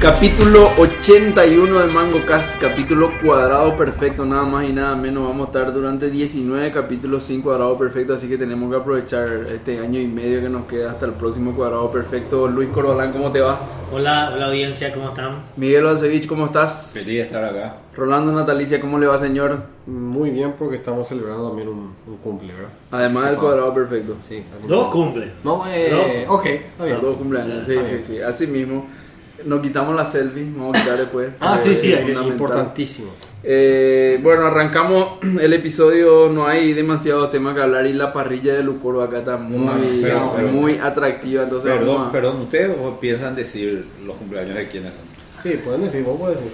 Capítulo 81 de Mango Cast, capítulo cuadrado perfecto, nada más y nada menos. Vamos a estar durante 19 capítulos sin cuadrado perfecto, así que tenemos que aprovechar este año y medio que nos queda hasta el próximo cuadrado perfecto. Luis Corbalán, ¿cómo te va? Hola, hola audiencia, ¿cómo están? Miguel Balcevich, ¿cómo estás? Feliz de estar acá. Rolando Natalicia, ¿cómo le va, señor? Muy bien, porque estamos celebrando también un, un cumple, ¿verdad? Además del cuadrado perfecto. Sí, así Dos cumple. No, eh, ok, está bien. Los dos cumpleaños, sí, sí, sí. Así mismo. Nos quitamos la selfie, vamos a quitar después. Ah, Eh, sí, sí, es importantísimo. Eh, bueno, arrancamos el episodio, no hay demasiado tema que hablar y la parrilla de Lucoro acá está muy, muy atractiva, entonces Perdón, vamos a- perdón, ¿ustedes o piensan decir los cumpleaños de quiénes son? Sí, pueden decir, vos puedes decir.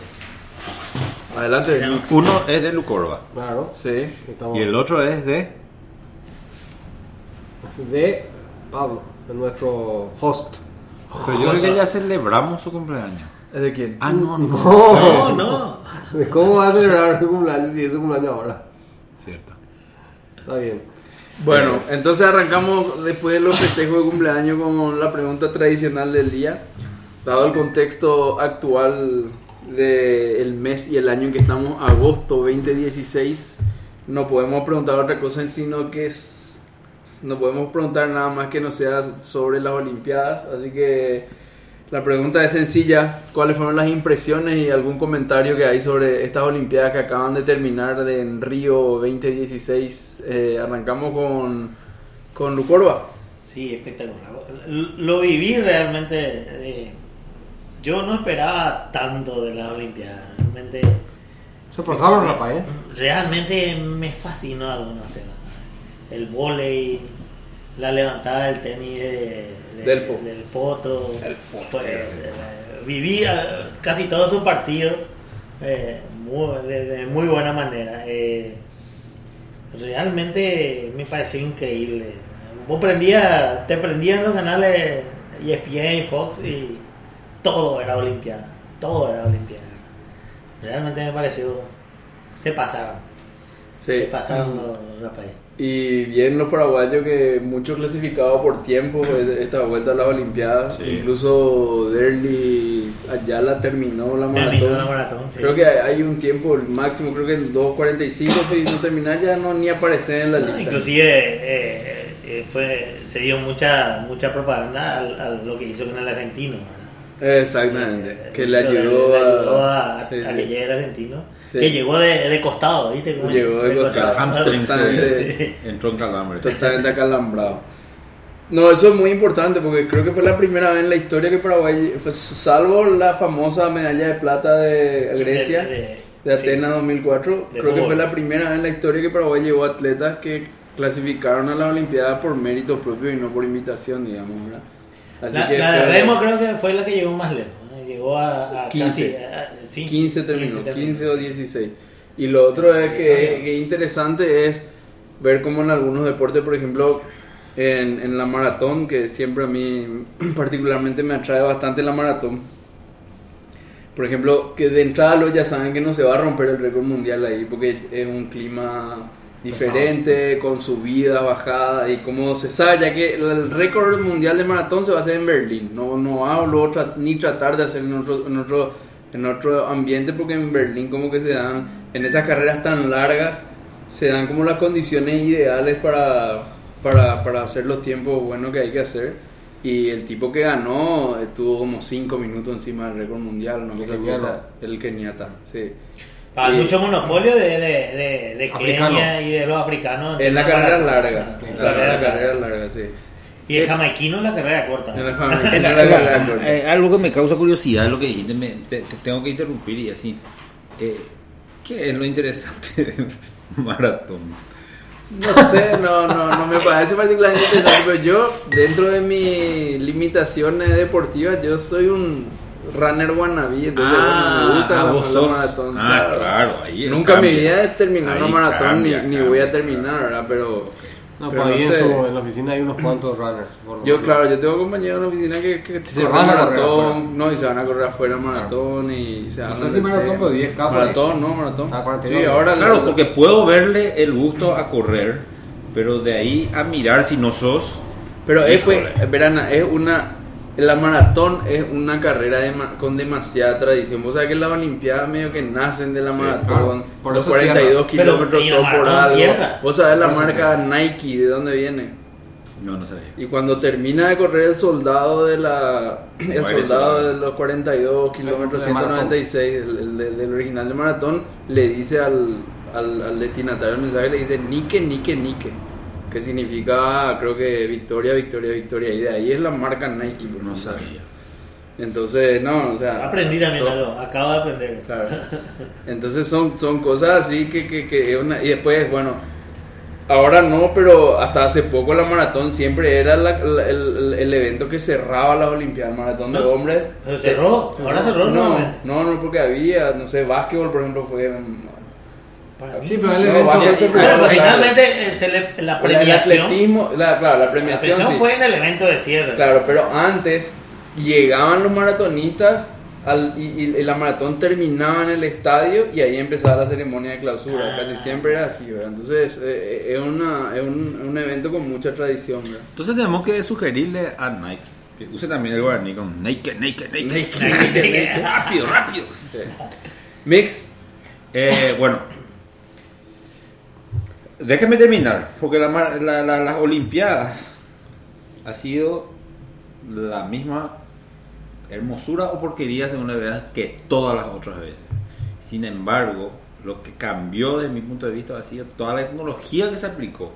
Adelante. Uno es de Lucorba Claro. Sí. Estamos y el otro es de... de Pablo, de nuestro host. Pero yo creo que ya celebramos su cumpleaños. ¿Es de quién? Ah, no, no. No, no. ¿Cómo va a celebrar su cumpleaños si es su cumpleaños ahora? Cierto. Está bien. Bueno, entonces arrancamos después de los festejos de cumpleaños con la pregunta tradicional del día. Dado el contexto actual del mes y el año en que estamos, agosto 2016, no podemos preguntar otra cosa sino que es, no podemos preguntar nada más que no sea sobre las Olimpiadas. Así que la pregunta es sencilla: ¿cuáles fueron las impresiones y algún comentario que hay sobre estas Olimpiadas que acaban de terminar de, en Río 2016? Eh, arrancamos con, con Lucorba. Sí, espectacular. Lo viví realmente. eh, yo no esperaba tanto de las Olimpiadas. Realmente, Se portaron ¿eh? realmente me fascinó algunos temas. El volei, la levantada del tenis de- de- Del po- del potro. El. Pues, eh, viví eh, casi todo su partido eh, muy- de, de muy buena manera. Eh, realmente me pareció increíble. Vos prendías, te prendían los canales ESPN y Fox y todo era Olimpiada. Todo era Olimpiada. Realmente me pareció. Se pasaron. Sí. Se pasaron los Rafael. Y bien los paraguayos que muchos clasificados por tiempo eh, esta vuelta a las Olimpiadas. Sí. Incluso Derli Ayala terminó la maratón. Terminó la maratón, sí. Creo que hay un tiempo el máximo, creo que en 2.45 si no terminar ya no ni aparece en la No, lista. inclusive eh, eh, fue, se dio mucha mucha propaganda al- a, lo que hizo con el argentino. ¿verdad? Exactamente, Eh, que le ayudó, le ayudó a, a, sí, a que llegue el argentino. Sí. Que llegó de, de costado, ¿viste? Cómo Llegó de costado. Hamstring. Sí. entró en calambre. Totalmente acalambrado. No, eso es muy importante porque creo que fue la primera vez en la historia que Paraguay, fue- salvo la famosa medalla de plata de Grecia, de, De- de- Atenas 2004, De creo que fue la primera vez en la historia que Paraguay llevó atletas que clasificaron a las Olimpiadas por méritos propios y no por invitación, digamos, ¿verdad? Así La, que la de Remo creo que fue la que llegó más lejos. Llegó a, a 15. casi, a- sí, 15 terminó, 15 15 o 16. Y lo otro es que, que interesante es ver cómo en algunos deportes, por ejemplo, en, en la maratón, que siempre a mí particularmente me atrae bastante la maratón. Por ejemplo, que de entrada los ya saben que no se va a romper el récord mundial ahí, porque es un clima diferente, con subida, bajada, y como se sabe, ya que el récord mundial de maratón se va a hacer en Berlín, no, no hablo tra- ni tratar de hacer en otro, en, otro, en otro ambiente, porque en Berlín como que se dan, en esas carreras tan largas, se dan como las condiciones ideales para, para, para hacer los tiempos buenos que hay que hacer. Y el tipo que ganó eh, tuvo como 5 minutos encima del récord mundial, una cosa así, el keniata, sí. Para Y- mucho monopolio de, de, de, de. Kenia y de los africanos. En las la las carreras carreras largas. largas, sí. Y el jamaiquino en la carrera corta. En en las carreras cortas. Eh, algo que me causa curiosidad lo que dijiste, me- te, te tengo que interrumpir y así. Eh, ¿Qué es lo interesante del maratón? No sé, no, no, no me parece particularmente interesante, pero yo, dentro de mis limitaciones deportivas, yo soy un, runner wannabe, entonces bueno, me gusta ah, la, vos la sos- maratón. Ah, claro, ahí Nunca en mi vida he terminado Ahí una maratón cambia, ni, ni voy a terminar, ¿verdad? Pero, No, pero ahí no sé. su- en la oficina hay unos cuantos runners. por Yo, claro, yo tengo compañeros en la oficina que, que Se van a correr maratón, afuera. no, y se van a correr afuera maratón y se van No a sé si maratón, pero 10K por ahí. Maratón, no, maratón. Ah, 42. Sí, ahora Claro, la- porque puedo verle el gusto a correr, pero de ahí a mirar si no sos. Pero es, pues, Híjole. verana, es una. La maratón es una carrera dema- con demasiada tradición. Vos sabés que las Olimpiadas medio que nacen de la Sí, maratón. claro. Por los eso 42 cierra. kilómetros son por algo. cierra. Vos sabés la marca Nike, ¿de dónde viene? No, no sabía. Y cuando termina de correr el soldado de la. El soldado de los 42 kilómetros De maratón. 196, el, el de- del original de maratón, le dice al, al, al destinatario el mensaje, le dice Nike, Nike, Nike. Que significa, creo que victoria, victoria, victoria. Y de ahí es la marca Nike. pues, No sabía. Entonces, no, o sea. Aprendí también son- algo, acabo de aprender. ¿sabes? Entonces son, son cosas así que, que, que una- y después, bueno, ahora no, pero hasta hace poco la maratón siempre era la- la- el, el evento que cerraba las Olimpiadas, maratón de No, hombres. pero cerró, ahora cerró no, nuevamente. no, no, porque había, no sé, básquetbol, por ejemplo, fue... Sí, pero el evento. claro. finalmente se le- la El premiación, atletismo, la, claro, la la premiación, premiación sí. fue en el evento de cierre. Claro, pero antes llegaban los maratonistas al- y, y- y la maratón terminaba en el estadio y ahí empezaba la ceremonia de clausura. Ah. Casi siempre era así, ¿verdad? Entonces eh, eh, es, una, es un, un evento con mucha tradición, ¿verdad? Entonces tenemos que sugerirle a Nike que use también el guaraní con Nike, Nike, Nike. Nike. rápido, rápido. Sí. Mix, Eh, bueno, déjeme terminar, porque la la- la- las Olimpiadas ha sido la misma hermosura o porquería, según la veas, que todas las otras veces. Sin embargo, lo que cambió desde mi punto de vista ha sido toda la tecnología que se aplicó.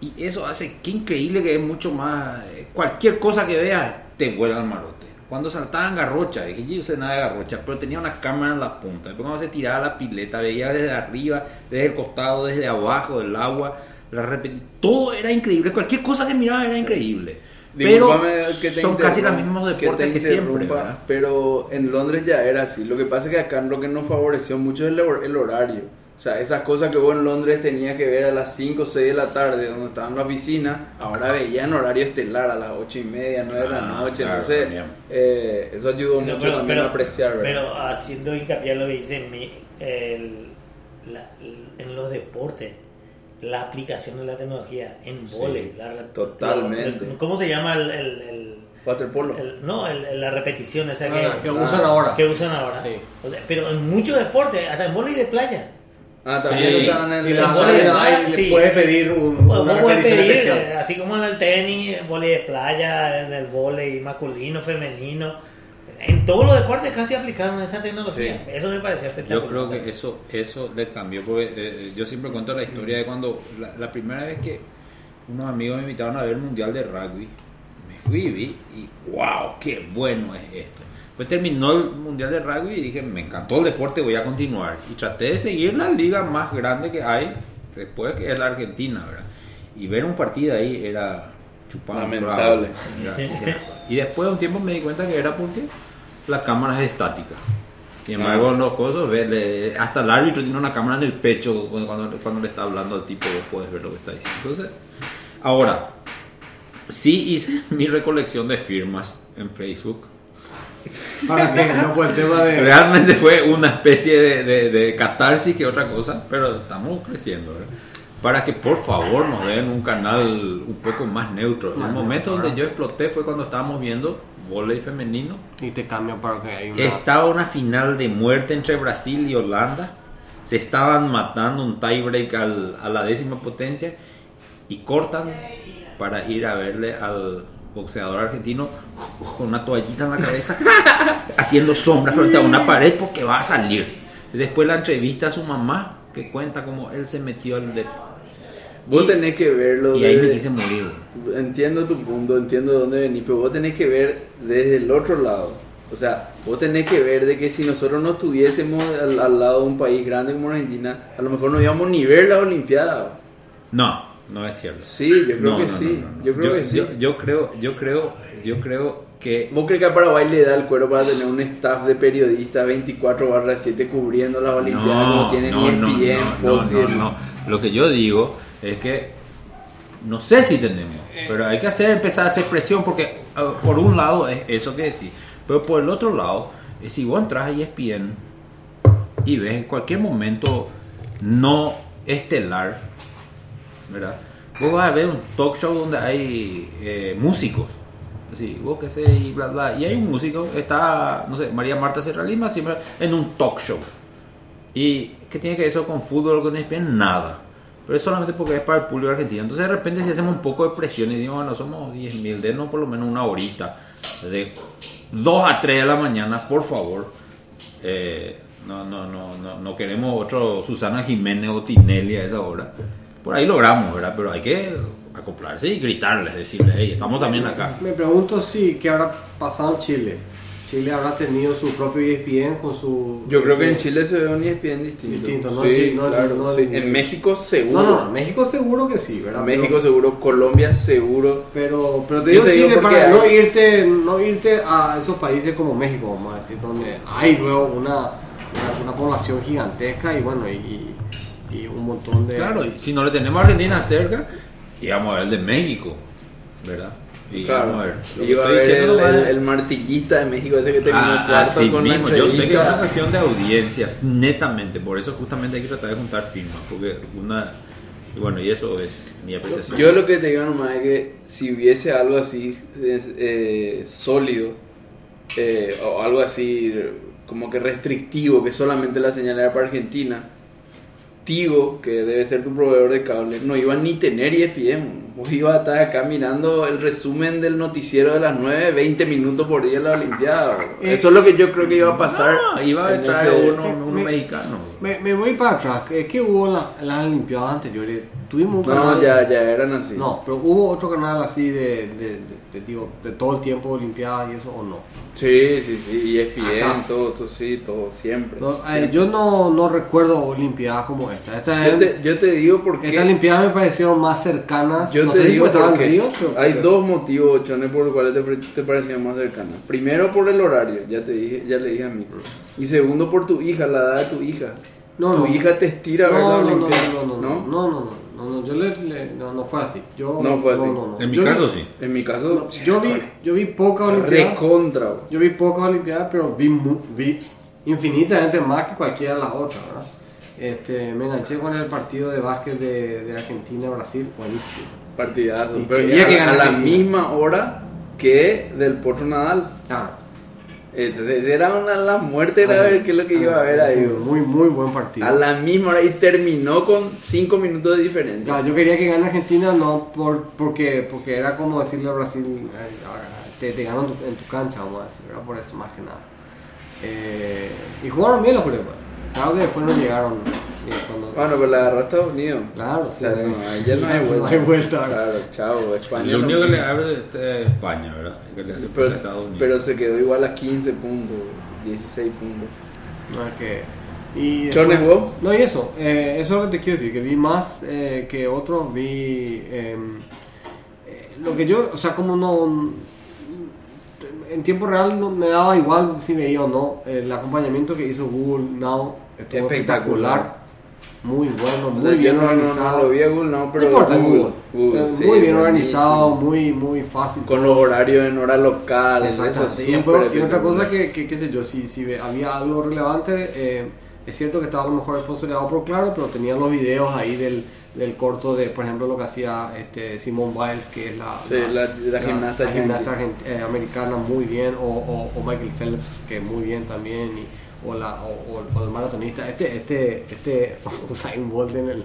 Y eso hace que increíble que es mucho más. eh, Cualquier cosa que veas te vuela al marote. Cuando saltaban garrocha, dije yo sé nada de garrocha, pero tenía una cámara en la punta. Después cuando se tiraba la pileta, veía desde arriba, desde el costado, desde abajo del agua. La repet- Todo era increíble. Cualquier cosa que miraba era increíble. Pero discúlpame que te son casi los mismos te deportes que, siempre. Pero en Londres ya era así. Lo que pasa es que acá lo que nos favoreció mucho es el, el horario. O sea, esas cosas que vos en Londres tenías que ver a las 5 o 6 de la tarde, donde estaba en la oficina, ahora veía en horario estelar a las 8 y media, 9 de la Ah, noche. claro, Entonces, eh, eso ayudó No, mucho también a apreciar. ¿verdad? pero haciendo hincapié en lo que dice mi- el- la- en los deportes, la aplicación de la tecnología en vóley, la re- totalmente. la- ¿Cómo se llama el, el- el- Waterpolo. el- no, el- el- la repetición esa Ah, que, que usan ahora. que usan ahora? Sí. O sea, pero en muchos deportes, hasta en vóley de playa. Ah, también Sí, usaban el- Si el la sí. puedes pedir un, Pues una vos puedes repetición pedir, especial. así como en el tenis, vóley de playa, en el vóley masculino, femenino. En todos los deportes casi aplicaron esa tecnología. Sí. Eso me parecía espectacular. Yo creo que eso eso le cambió porque eh, yo siempre cuento la historia de cuando la, la primera vez que unos amigos me invitaron a ver el mundial de rugby me fui y vi y wow qué bueno es esto terminó el mundial de rugby y dije me encantó el deporte voy a continuar y traté de seguir la liga más grande que hay después que es la Argentina verdad y ver un partido ahí era chupado Lamentable. y después de un tiempo me di cuenta que era porque la cámara es estática sin embargo, en los cosas, le- hasta el árbitro tiene una cámara en el pecho cuando, cuando, le está hablando al tipo, vos puedes ver lo que está diciendo. Entonces, ahora, sí hice mi recolección de firmas en Facebook. Para que no fue el tema de. Realmente fue una especie de, de, de catarsis que otra cosa, pero estamos creciendo. ¿verdad? Para que por favor nos den un canal un poco más neutro. Más el momento neutro, donde yo exploté fue cuando estábamos viendo volei femenino Y te cambian para que hay una. Estaba una final de muerte entre Brasil y Holanda. Se estaban matando un tiebreak a la décima potencia y cortan para ir a verle al boxeador argentino con una toallita en la cabeza haciendo sombra frente a una pared porque va a salir. Después la entrevista a su mamá que cuenta cómo él se metió al de Vos y- tenés que verlo. y ahí me quise morir. Entiendo tu punto, entiendo de dónde venís, pero vos tenés que ver desde el otro lado. O sea, vos tenés que ver de que si nosotros no estuviésemos al, al lado de un país grande como Argentina, a lo mejor no íbamos ni ver la Olimpiada. No, no es cierto. Sí, yo creo No, que no, sí. no, no, no. Yo creo que sí. Yo, yo creo, yo creo, yo creo que ¿Vos crees que a Paraguay le da el cuero para tener un staff de periodistas 24 barra 7 cubriendo las Olimpiadas como tienen no, ESPN, no, Fox y no. Lo que yo digo es que no sé si tenemos, pero hay que hacer empezar a hacer presión porque por un lado es eso que decís, pero por el otro lado, es si vos entras a ESPN y ves en cualquier momento no estelar, ¿verdad? Vos vas a ver un talk show donde hay eh, músicos, así, vos qué sé, y bla, bla, y hay un músico, está, no sé, María Marta Serra Lima, siempre en un talk show. ¿Y qué tiene que ver eso con fútbol con ESPN? Nada. Pero es solamente porque es para el público argentino. Entonces de repente si hacemos un poco de presión y decimos, bueno, somos 10.000, denos por lo menos una horita. De 2 a 3 de la mañana, por favor. Eh, no, no, no, no, no queremos otro Susana Jiménez o Tinelli a esa hora. Por ahí logramos, ¿verdad? Pero hay que acoplarse y gritarles, decirles, hey, estamos también acá. Me pregunto si qué habrá pasado en Chile. Chile habrá tenido su propio ESPN con su. Yo creo que en Chile se ve un ESPN distinto. Distinto, ¿no? Sí, Sí, no, claro, no, sí. no. En México seguro. No, no, en México seguro que sí, ¿verdad? México Pero- seguro, Colombia seguro. Pero, pero te digo te digo Chile porque para hay- no irte, no irte a esos países como México, vamos a decir, donde hay luego una, una, una población gigantesca y bueno, y, y un montón de... Claro, y si no le tenemos a Argentina cerca, y vamos a ver el de México, ¿verdad? Y Claro. vamos a ver. Va a ver el, el- el martillista de México ese que terminó Ah, cuarto así con la mismo, yo sé que es una cuestión de audiencias, netamente, por eso justamente hay que tratar de juntar firmas, porque una, y bueno, y eso es mi apreciación. Yo lo que te digo nomás es que si hubiese algo así eh, sólido eh, o algo así como que restrictivo, que solamente la señal era para Argentina, Tigo, que debe ser tu proveedor de cable, no iba ni tener ESPN. Vos ibas a estar acá mirando el resumen del noticiero de las 9, 20 minutos por día en la Olimpiada. Eh, Eso es lo que yo creo que iba a pasar. Ah, iba a traer uno, uno me- mexicano. Me, me voy para atrás, es que hubo la- en las Olimpiadas anteriores, tuvimos un No, canal... ya, ya eran así. No, pero hubo otro canal así de, de, de, de, digo, de todo el tiempo Olimpiadas y eso o no. Sí, sí, sí, ESPN, Acá. todo, todo, sí, todo, siempre. No, eh, yo no, no recuerdo Olimpiadas como esta. Esta, Yo te, yo te digo porque Estas Olimpiadas me parecieron más cercanas. yo no te sé si digo porque en porque Río, pero- hay dos motivos, Chones, por los cuales te, te parecían más cercanas. Primero por el horario, ya te dije, ya le dije a mí. Y segundo por tu hija, la edad de tu hija. No, tu no. hija te estira a ver la No, no, no, no, no, no, no, no, no, no, yo le, le- no, no fue así. Yo, No fue así. En mi Yo caso vi- sí. En mi caso, Yo vi, yo vi poca Olimpiada. recontra. Yo vi poca Olimpiada, pero vi, mu- vi infinitamente más que cualquiera de las otras, ¿verdad? Este, me enganché con el partido de básquet de, de Argentina-Brasil, buenísimo. Partidazo. Y Pero que a la Argentina. misma hora que del Potro Nadal. Claro. Entonces era una, la muerte, era ver qué es lo que iba a ver ahí. Muy, muy buen partido. A la misma hora y terminó con 5 minutos de diferencia. Claro, yo quería que gane Argentina no por, porque, porque era como decirle a Brasil, "Ay, ahora te, te gano en tu, cancha, vamos a decir, ¿verdad? por eso más que nada. Eh, y jugaron bien los coreanos. Claro que después no llegaron. eh, cuando- Bueno, pero la agarró a Estados Unidos. Claro, O sea, sí. no, ahí ya no hay vuelta. No hay vuelta. Claro, chao, España. Lo no- único que le abre este, es España, ¿verdad? Que le hace pero, falta a Estados Unidos. pero se quedó igual a 15 puntos, 16 puntos. No es que. Y después-. No, y eso, eh, eso es lo que te quiero decir, que vi más eh, que otros, vi. eh, lo que yo, o sea, como no. En tiempo real no me daba igual si veía o no. El acompañamiento que hizo Google Now estuvo Espectacular. Muy bueno, O muy sea, bien no, organizado. no lo vi a Google, no, pero no importa, Google, Google. Google, Eh, sí, muy bien buenísimo. organizado, muy, muy fácil. Con los horarios en hora local, eso Y, otra cosa que, que, qué sé yo, si, si había algo relevante, eh, es cierto que estaba a lo mejor sponsoreado por Claro, pero tenían los videos ahí del, del corto de, por ejemplo, lo que hacía este Simone Biles, que es la, Sí, la- la gimnasta la gimnasta eh, americana muy bien, o, o, o Michael Phelps, que muy bien también, y, o, la, o, o- o el maratonista. Este, este, este Usain Bolt en el,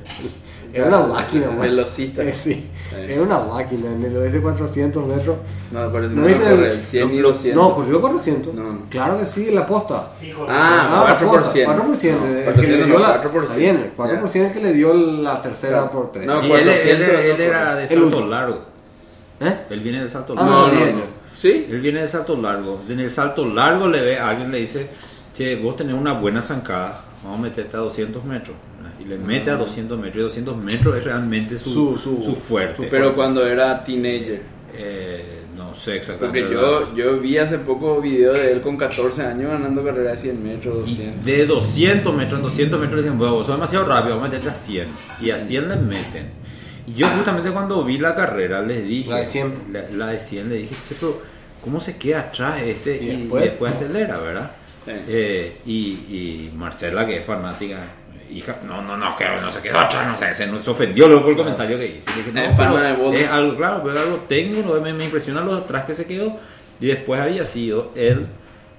era una máquina, man. Velocista. Eh, sí, Eh. era una máquina en el ese 400 metros. No, parece ¿No que viste no el- corre el 100 y los 100. No, corrió 400. No, no. Claro que sí, la posta. Hijo Ah, la 4%. posta, 4%. No, el que 400 le no, dio la, 4%. Está bien, el 4% que le dio la tercera por 3. No, y él, él- 400 él era de salto largo. ¿Eh? Él viene de salto Ah, largo. No, no, no, no. ¿Sí? Él viene de salto largo. En el salto largo le ve alguien le dice, che, vos tenés una buena zancada, vamos a meterte a 200 metros. Y le mete a 200 metros. Y 200 metros es realmente su, Su- su- su fuerte. su Pero cuando era teenager. Eh, No sé exactamente. Porque yo, yo vi hace poco video de él con 14 años ganando carrera de 100 metros, Y 200. de 200 metros en 200 metros dicen, bueno, vos sos demasiado rápido, vamos a meterte a 100. Y a 100 les meten. Y yo justamente cuando vi la carrera les dije... La de 100. La, la de 100 le dije, "Che, pero ¿cómo se queda atrás este? Y Y, y después- después, acelera, ¿verdad? Sí. Eh, y, y Marcela, que es fanática, hija, no, no, no, que no se quedó atrás, no sé, se, ofendió luego por el comentario que hice. Dije, no, Es pero es algo, claro, pero algo técnico, me, me impresiona lo atrás que se quedó. Y después había sido él,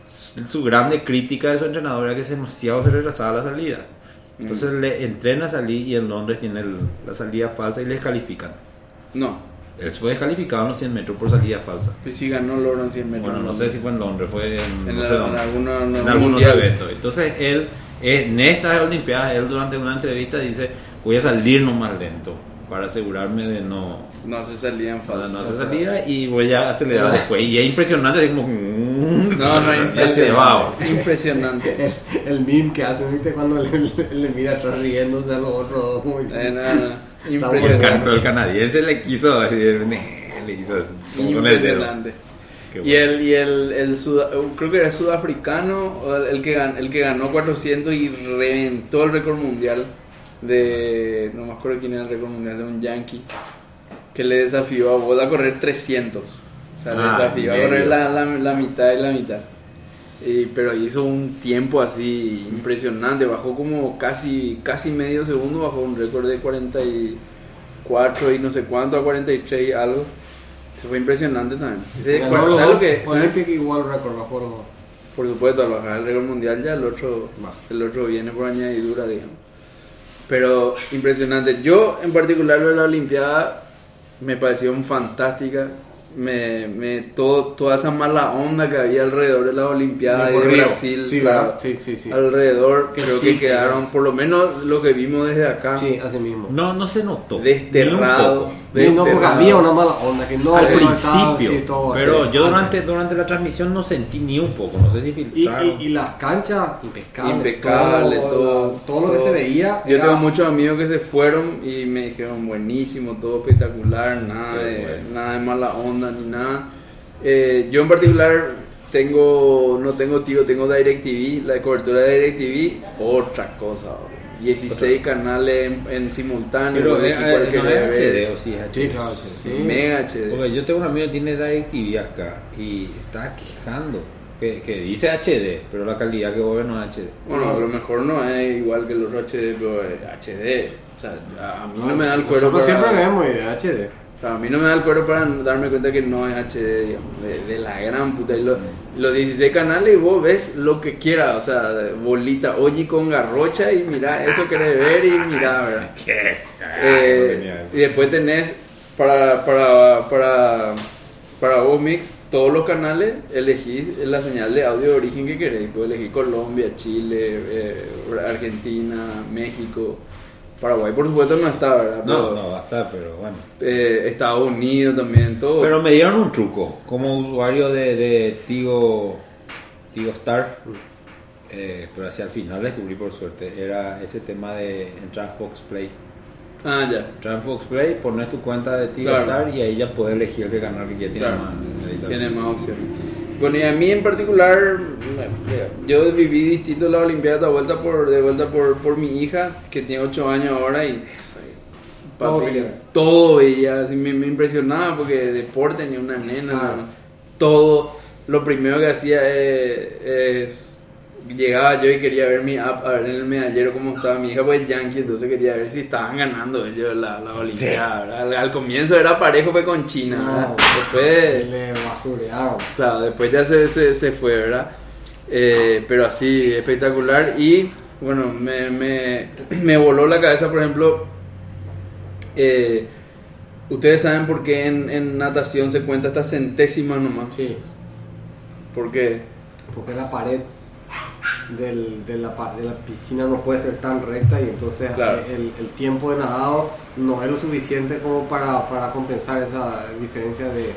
su, grande crítica de su entrenador era que demasiado se retrasaba la salida. Entonces Mm. le entrena a salir y en Londres tiene el- la salida falsa y le descalifican. No, Él fue descalificado en los 100 metros por salida falsa. pues sí ganó el oro en 100 metros. Bueno, no sé si fue en Londres, fue en, En no la- sé en dónde. en en algún eventos. Entonces él, eh, en estas Olimpiadas, él durante una entrevista dice, voy a salir nomás lento para asegurarme de no, No se salían para falsos. no hacer salida y voy a acelerar después. Y es impresionante, así como... No, no, se va. impresionante. El, el meme que hacen, ¿viste? Cuando le, le, le mira atrás riéndose a los otros como Eh, no, no, Impresionante. pero el canadiense le quiso le dedo. Impresionante. Qué Y bueno. el, y el, el suda- creo que era sudafricano, el, que gan- el que ganó 400 y reventó el récord mundial de, no me acuerdo quién era el récord mundial, de un yankee, que le desafió a Bolt a correr 300. O sea, le Ah, desafió a ¿en correr la, la, la mitad y la mitad. Y, pero hizo un tiempo así impresionante, bajó como casi, casi medio segundo, bajó un récord de 44 y no sé cuánto a 43 y algo. Se fue impresionante también. Ese- ganó los ¿Sabes dos, lo que? Olympic y World Record bajó los dos. Por supuesto, al bajar el récord mundial ya el otro, el otro viene por añadidura, digamos. Pero impresionante. Yo en particular lo de la Olimpiada me pareció fantástica. Me, me, todo, toda esa mala onda que había alrededor de la Olimpiada Y y por de Río. Brasil, Sí, claro, ¿verdad? Sí, sí, sí. alrededor, Que creo sí, que que- quedaron, por lo menos lo que vimos desde acá, Sí, así mismo. No, no se notó. desterrado. No, porque había una mala onda que no Al estaba principio, así. pero yo durante, durante la transmisión no sentí ni un poco, no sé si Y, filtraron. y, y las canchas impecables. impecable, todo, todo, todo lo que se veía. Yo era- tengo muchos amigos que se fueron y me dijeron buenísimo, todo espectacular, nada Qué de, bueno. nada de mala onda ni nada. Eh, yo en particular tengo, no tengo tío, tengo DirecTV, la cobertura de DirecTV, otra cosa. bro. 16 canales en, en simultáneo. pero es, eh, cualquiera no es. HD o sí es HD. Sí, claro, sí. sí. Mega HD. Porque yo tengo un amigo que tiene DirecTV acá y está quejando que, que dice HD, pero la calidad que vos ves no es HD. Bueno, a lo mejor no es igual que el otro HD, pero es HD. O sea, a mí no, Ah, me da el cuero Nosotros para... siempre vemos de HD. O sea, a mí no me da el cuero para darme cuenta que no es HD, digamos, de, de la gran puta. Y lo- los 16 canales y vos ves lo que quieras, o sea, bolita, oye con garrocha y mira, eso querés ver y mira, ¿verdad? ¿Qué? Eh, y después tenés para, para, para, para vos mix todos los canales, elegís la señal de audio de origen que queréis. Puedes elegir Colombia, Chile, eh, Argentina, México. Paraguay, por supuesto, no está, ¿verdad? No, Pero, no va a estar, pero bueno. eh, Estados Unidos también, todo. Pero me dieron un truco como usuario de, de Tigo, Tigo Star. eh, pero hacia el final descubrí por suerte. Era ese tema de entrar a Fox Play. ah, ya. Entrar en Fox Play, pones tu cuenta de Tigo Claro. Star y ahí ya puedes elegir el canal que ya tiene Claro. más. Tiene más opciones. Bueno, y a mí en particular, yo viví distinto la Olimpiada de vuelta por, de vuelta por, por mi hija, que tiene 8 años ahora, y Todo papi, todo así me, me impresionaba porque deporte ni una nena, no, todo. Lo primero que hacía es, es- Llegaba yo y quería ver mi app, a ver en el medallero cómo estaba mi hija, pues yankee, entonces quería ver si estaban ganando ellos la, la Olimpiada. Al, al comienzo era parejo, fue con China. Después Le basurearon. Claro, después ya se, se, se fue, ¿verdad? Eh, pero así, espectacular. Y bueno, me, me, me voló la cabeza, por ejemplo. eh, Ustedes saben por qué en, en natación se cuenta hasta centésima nomás. Sí. ¿Por qué? Porque la pared del, de, la, de la piscina no puede ser tan recta y entonces Claro. eh, el, el tiempo de nadado no es lo suficiente como para, para compensar esa diferencia de,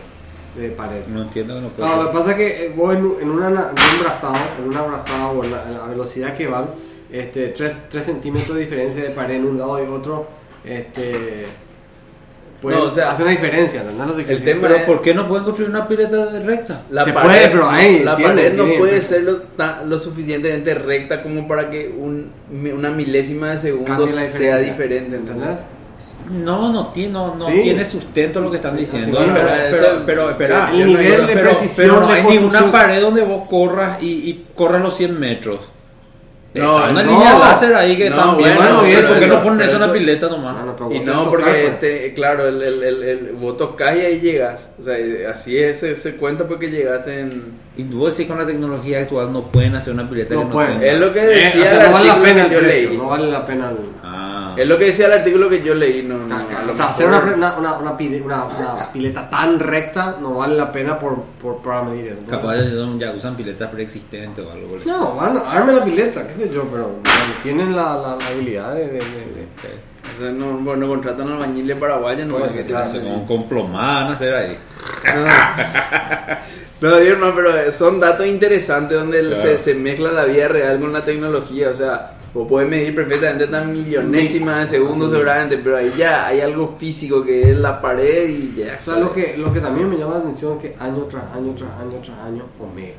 de pared. No entiendo que no puedo. No, lo que pasa es que eh, vos en, un- en una, na- en un brazado, en una brazada o en la, en la velocidad que van, este, 3, centímetros de diferencia de pared en un lado y otro, este, puede No, o sea, hacer una diferencia, ¿entendés lo que quiero el tema Pero es- ¿por qué no pueden construir una pileta de recta? La Se pared, puede, pero ahí la tiene- pared no tiene- puede ser lo, lo suficientemente recta como para que un, una milésima de segundo sea diferente, ¿entendés? No, no tiene, no, no Sí. tiene sustento lo que están Sí, diciendo. pero, pero, pero, espera, el yo nivel digo, de pero- precisión pero no de hay construcción- ninguna pared donde vos corras y, y corras los 100 metros. No, Está una no. línea láser ahí que No, bien. bueno, y eso que no ponen eso en la pileta nomás. Bueno, pero Y no, porque, tocar, pues. te- claro, el, el, el, el- vos tocás y ahí llegas. O sea, así es, se, se cuenta porque llegaste en... Y vos decís con la tecnología actual no pueden hacer una pileta No que no pueden. tenga. Es lo que Eh, decía o sea, el no vale la pena el precio, leí. no vale la pena el... Ah. Es lo que decía el artículo que yo leí. No, no, a o sea, hacer una, una, una, una pile- una- una pileta tan recta no vale la pena por, por, para medir eso. Capaz ya son- ya usan piletas preexistentes o algo. No, van, arme la pileta, qué sé yo, pero bueno, tienen la, la, la habilidad de... de- de- de- O sea, no, bueno, contratan albañiles paraguayos, no Pues, a claro. estilo. Con, con plomada van a hacer ahí. No, digo, no, pero son datos interesantes donde Claro. se, se mezcla la vida real con la tecnología. O sea, vos podés medir perfectamente tan millonésima de segundos Sí. seguramente, pero ahí ya hay algo físico que es la pared y ya. O sea, lo que, lo que también me llama la atención es que año tras año, tras año, tras año, Omega.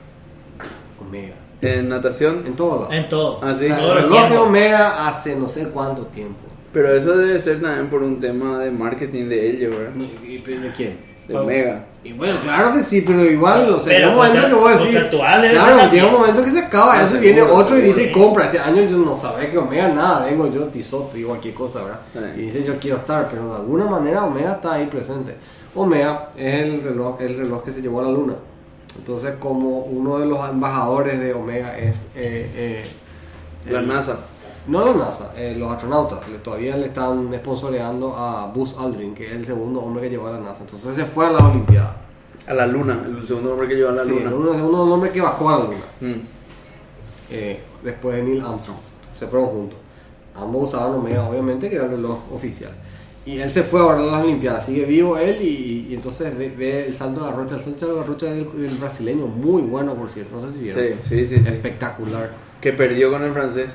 Omega. En natación. En todo lado. En todo. Ah, sí. O sea, Todo el reloj. Omega hace no sé cuánto tiempo. Pero eso debe ser también por un tema de marketing de ellos, ¿verdad? ¿Y, y de quién? De Omega. Y bueno, claro que sí, pero igual, o sea, Pero llega un momento contra- que voy a decir. contractuales, Claro, llega un momento que se acaba eso viene otro y dice compra. Este año yo no sabía que Omega nada, vengo yo, Tizote, digo cualquier cosa, ¿verdad? Sí. Y dice yo quiero estar, pero de alguna manera Omega está ahí presente. Omega es el reloj, el reloj que se llevó a la luna. Entonces, como uno de los embajadores de Omega es eh, eh, La el- NASA. No la NASA, eh, los astronautas. Le- todavía le están sponsoreando a Buzz Aldrin, que es el segundo hombre que llevó a la NASA. Entonces se fue a las Olimpiadas. A la luna, el segundo hombre que lleva a la Sí, luna. uno del hombre que bajó a la luna. Mm. eh, después de Neil Armstrong. Se fueron juntos. Ambos usaban Omega, obviamente, que era el reloj oficial. Y él se fue ahora a las Olimpiadas. Sigue vivo él y, y entonces ve, ve el salto de la rocha. El salto de la rocha del, del brasileño, muy bueno, por cierto. No sé si vieron. Sí, sí, sí, sí. Espectacular. Que perdió con el francés.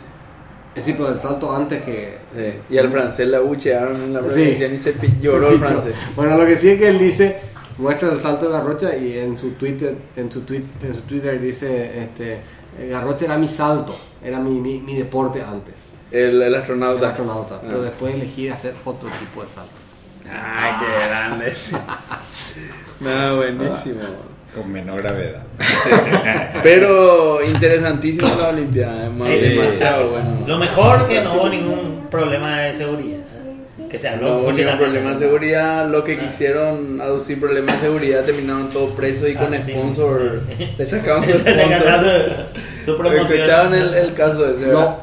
Es decir, pero el salto antes que, Sí. Y al francés la buchearon en la Sí. presencia y se lloró el francés. Bueno, lo que sí es que él dice, muestra el salto de Garrocha y en su Twitter, en su tweet, en su Twitter dice, este, eh, Garrocha era mi salto, era mi, mi, mi deporte antes, El, el el astronauta. astronauta, Ah. pero después elegí hacer otro tipo de saltos. Ay, qué grande. no, buenísimo. Con menor gravedad. Pero interesantísimo la Olimpiada. Sí, demasiado bueno. Lo mejor que no hubo ningún problema de seguridad. Que se habló No ningún también. problema de seguridad. Lo que Ah. quisieron aducir problemas de seguridad terminaron todos presos y con Ah, sí, sponsor. sí. Le sacaban su sacaron sponsor. su, su el, el caso ese, No.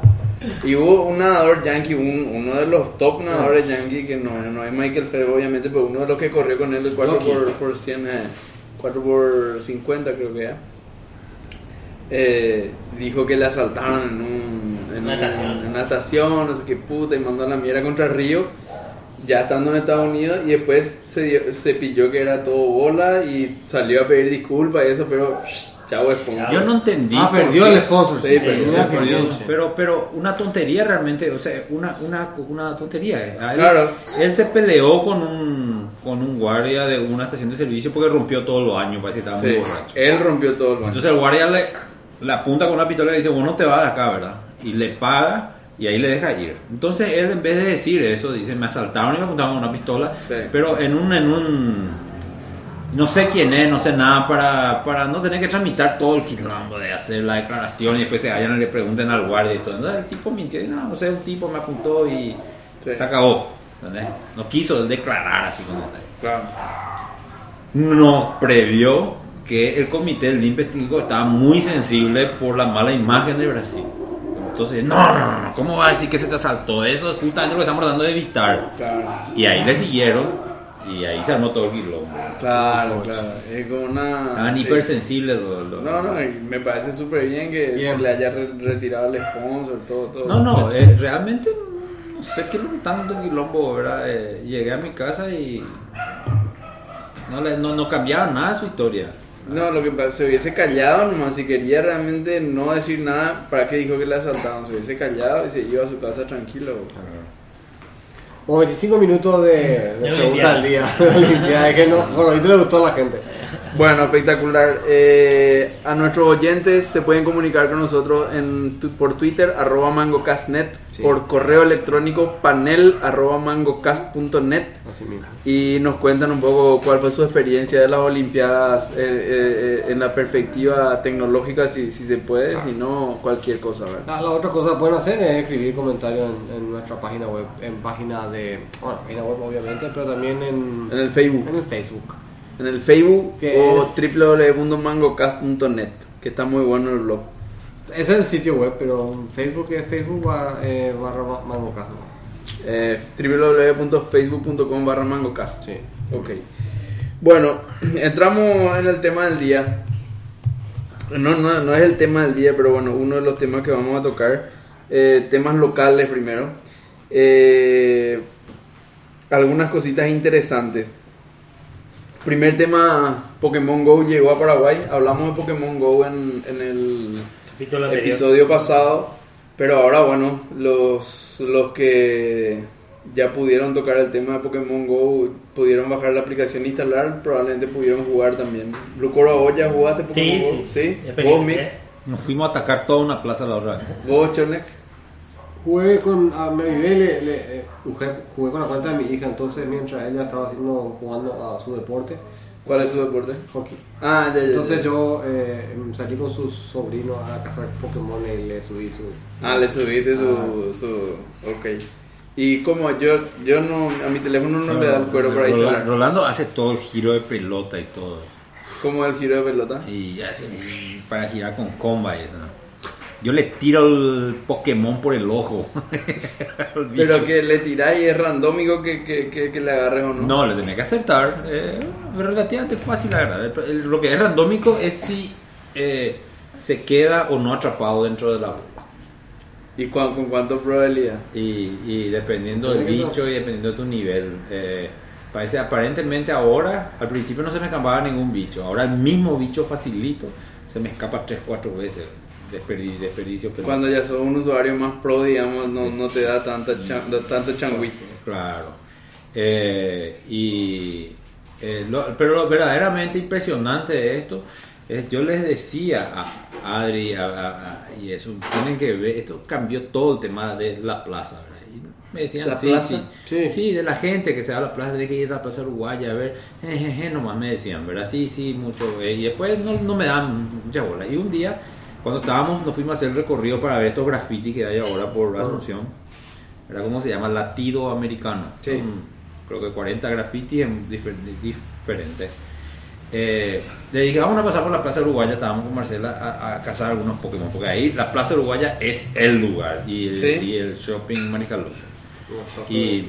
Y hubo un nadador yankee, un- uno de los top nadadores yankee, que no, no es Michael Phelps, obviamente, pero uno de los que corrió con él el 4 Loki. por, por 100, eh, 4 por 50 creo que. Eh, dijo que le asaltaron en un en Natación. un- en natación, no sé qué puta, y mandó a la mierda contra Río, ya estando en Estados Unidos, y después se, dio- se pilló que era todo bola y salió a pedir disculpas y eso, pero chao, sponsor. Yo no entendí. Ah, perdió qué- el sponsor. Sí, perdió, Perdió, pero, pero una tontería realmente, o sea, una, una, una tontería. eh. Él, Claro. él se peleó con un, con un guardia de una estación de servicio porque rompió todos los años, parece que estaba muy borracho. él rompió todo el baño. Entonces el guardia le, le apunta con una pistola y le dice, vos no te vas de acá, ¿verdad? Y le paga y ahí le deja ir. Entonces él en vez de decir eso, dice, me asaltaron y me apuntaron con una pistola, Sí. pero en un, en un, no sé quién es, no sé nada, para, para no tener que tramitar todo el quilombo de hacer la declaración y después se vayan y le pregunten al guardia y todo. Entonces el tipo mintió y no, no sé, un tipo me apuntó y Sí. se acabó. ¿entendés? No quiso declarar así como Claro. no previó que el comité del técnico estaba muy sensible por la mala imagen de Brasil. Entonces, no, no, no, no, ¿cómo va a decir que se te asaltó? Eso es justamente lo que estamos tratando de evitar. Claro, Y ahí le siguieron y ahí se armó todo el quilombo. claro, claro. Es como una. Estaban sí. hipersensibles los, los- No, no, y me parece súper bien que Bien. se le haya re- retirado el sponsor, todo, todo. No, no, eh, realmente no sé qué es lo que tanto quilombo, ¿verdad? Eh, llegué a mi casa y no, le, no, no cambiaba nada su historia. No, lo que pasa, se hubiese callado nomás, si quería realmente no decir nada, ¿para qué dijo que le asaltaron? Se hubiese callado y se iba a su casa tranquilo. Como 25 minutos de, de pregunta al día. Es que no, por lo visto le gustó a la gente. Bueno, espectacular. Eh, a nuestros oyentes se pueden comunicar con nosotros en, tu- por Twitter, arroba mangocastnet, Sí. por correo electrónico panel arroba mangocast.net Así mismo. y nos cuentan un poco cuál fue su experiencia de las Olimpiadas eh, eh, eh, en la perspectiva tecnológica, si, si se puede, si no, cualquier cosa. la otra cosa que pueden hacer es escribir comentarios en, en nuestra página web, en página de, bueno, página web obviamente, pero también en, En el Facebook. en el Facebook. En el Facebook o www.mangocast.net, que está muy bueno el blog. Ese es el sitio web, pero Facebook es Facebook ba- eh, barra ma- mangocast, ¿no? Eh, www.facebook.com barra mangocast. Sí. Ok. Bueno, entramos en el tema del día. No, no, no es el tema del día, pero bueno, uno de los temas que vamos a tocar. Eh, temas locales primero. Eh, algunas cositas interesantes. Primer tema, Pokémon Go llegó a Paraguay. Hablamos de Pokémon Go en, en el Capítulo episodio pasado, pero ahora bueno, los, los que ya pudieron tocar el tema de Pokémon Go, pudieron bajar la aplicación e instalar, probablemente pudieron jugar también. Blue Coro, ¿vos ya jugaste Pokémon Sí, Go? sí. ¿Sí? ¿Vos. Mix? Nos fuimos a atacar toda una plaza la otra vez. ¿Vos, Chonex? Jugué con, a mi bebé le, le- eh, jugué, jugué con la cuenta de mi hija, entonces mientras ella estaba haciendo, jugando a su deporte, ¿Cuál es su deporte? hockey. Ah, ya, ya. Entonces ya. yo eh, salí con sus sobrinos a cazar Pokémon y le subí su... Ah, le subiste su, Ah. su... Ok. Y como yo, yo no, a mi teléfono no le da el cuero para Rola- instalar. Rolando hace todo el giro de pelota y todo. Como el giro de pelota. Y hace para girar con comba y eso. Yo le tiro el Pokémon por el ojo. Pero que le tiráis y es randómico que, que, que, que le agarres o no. No, le tenés que acertar. Eh, relativamente fácil agarrar. Lo que es randómico es si eh, se queda o no atrapado dentro de la bola. ¿Y cuán- con cuánto probabilidad? Y, y dependiendo del bicho y dependiendo de tu nivel. eh, parece aparentemente ahora, al principio no se me escapaba ningún bicho. Ahora el mismo bicho facilito se me escapa 3, 4 veces. Desperdi- desperdicio. pero- Cuando ya sos un usuario más pro, digamos, no, no te da tanta chan- da tanto changuito. Claro. Eh, y, eh, lo- pero lo verdaderamente impresionante de esto es, yo les decía a Adri a- a- a- y eso, tienen que ver, esto cambió todo el tema de la plaza. ¿verdad? Y me decían, ¿La sí, plaza? sí, Sí. sí, de la gente que se va a la plaza, de que ir a la plaza uruguaya a ver, jejeje, nomás me decían, ¿verdad? Sí, sí, mucho. eh, y después no, no me dan mucha bola. Y un día, cuando estábamos, nos fuimos a hacer el recorrido para ver estos grafitis que hay ahora por Asunción. Era como se llama latido americano. Sí. Son, creo que 40 grafitis en difer- diferentes. Eh, le dije, vamos a pasar por la Plaza Uruguaya, estábamos con Marcela a, a cazar algunos Pokémon, porque ahí la Plaza Uruguaya es el lugar y el, Sí. y el shopping Manicalú. Y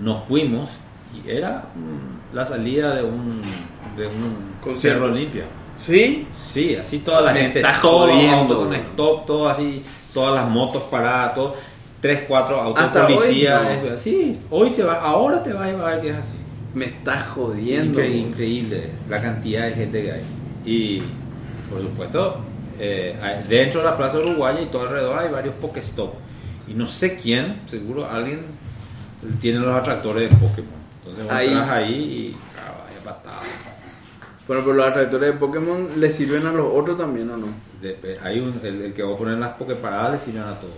nos fuimos y era mm, la salida de un, de un Concierto. Cerro Limpia. ¿Sí? Sí, así toda la Me gente, los jodiendo. autos con stop, todo así, todas las motos paradas, todo, tres, cuatro autos Hasta de hoy, no. te vas, ahora te vas a ver que es así. Me estás jodiendo. Incre- increíble la cantidad de gente que hay. Y por supuesto, eh, dentro de la Plaza Uruguaya y todo alrededor hay varios Pokéstop. Y no sé quién, seguro alguien tiene los atractores de Pokémon. Entonces vos Ahí. ahí y claro, hay patada. Bueno, pero los atractores de Pokémon le sirven a los otros también, ¿o no? Hay un, el, el que va a poner las Poképaradas le sirven a todos.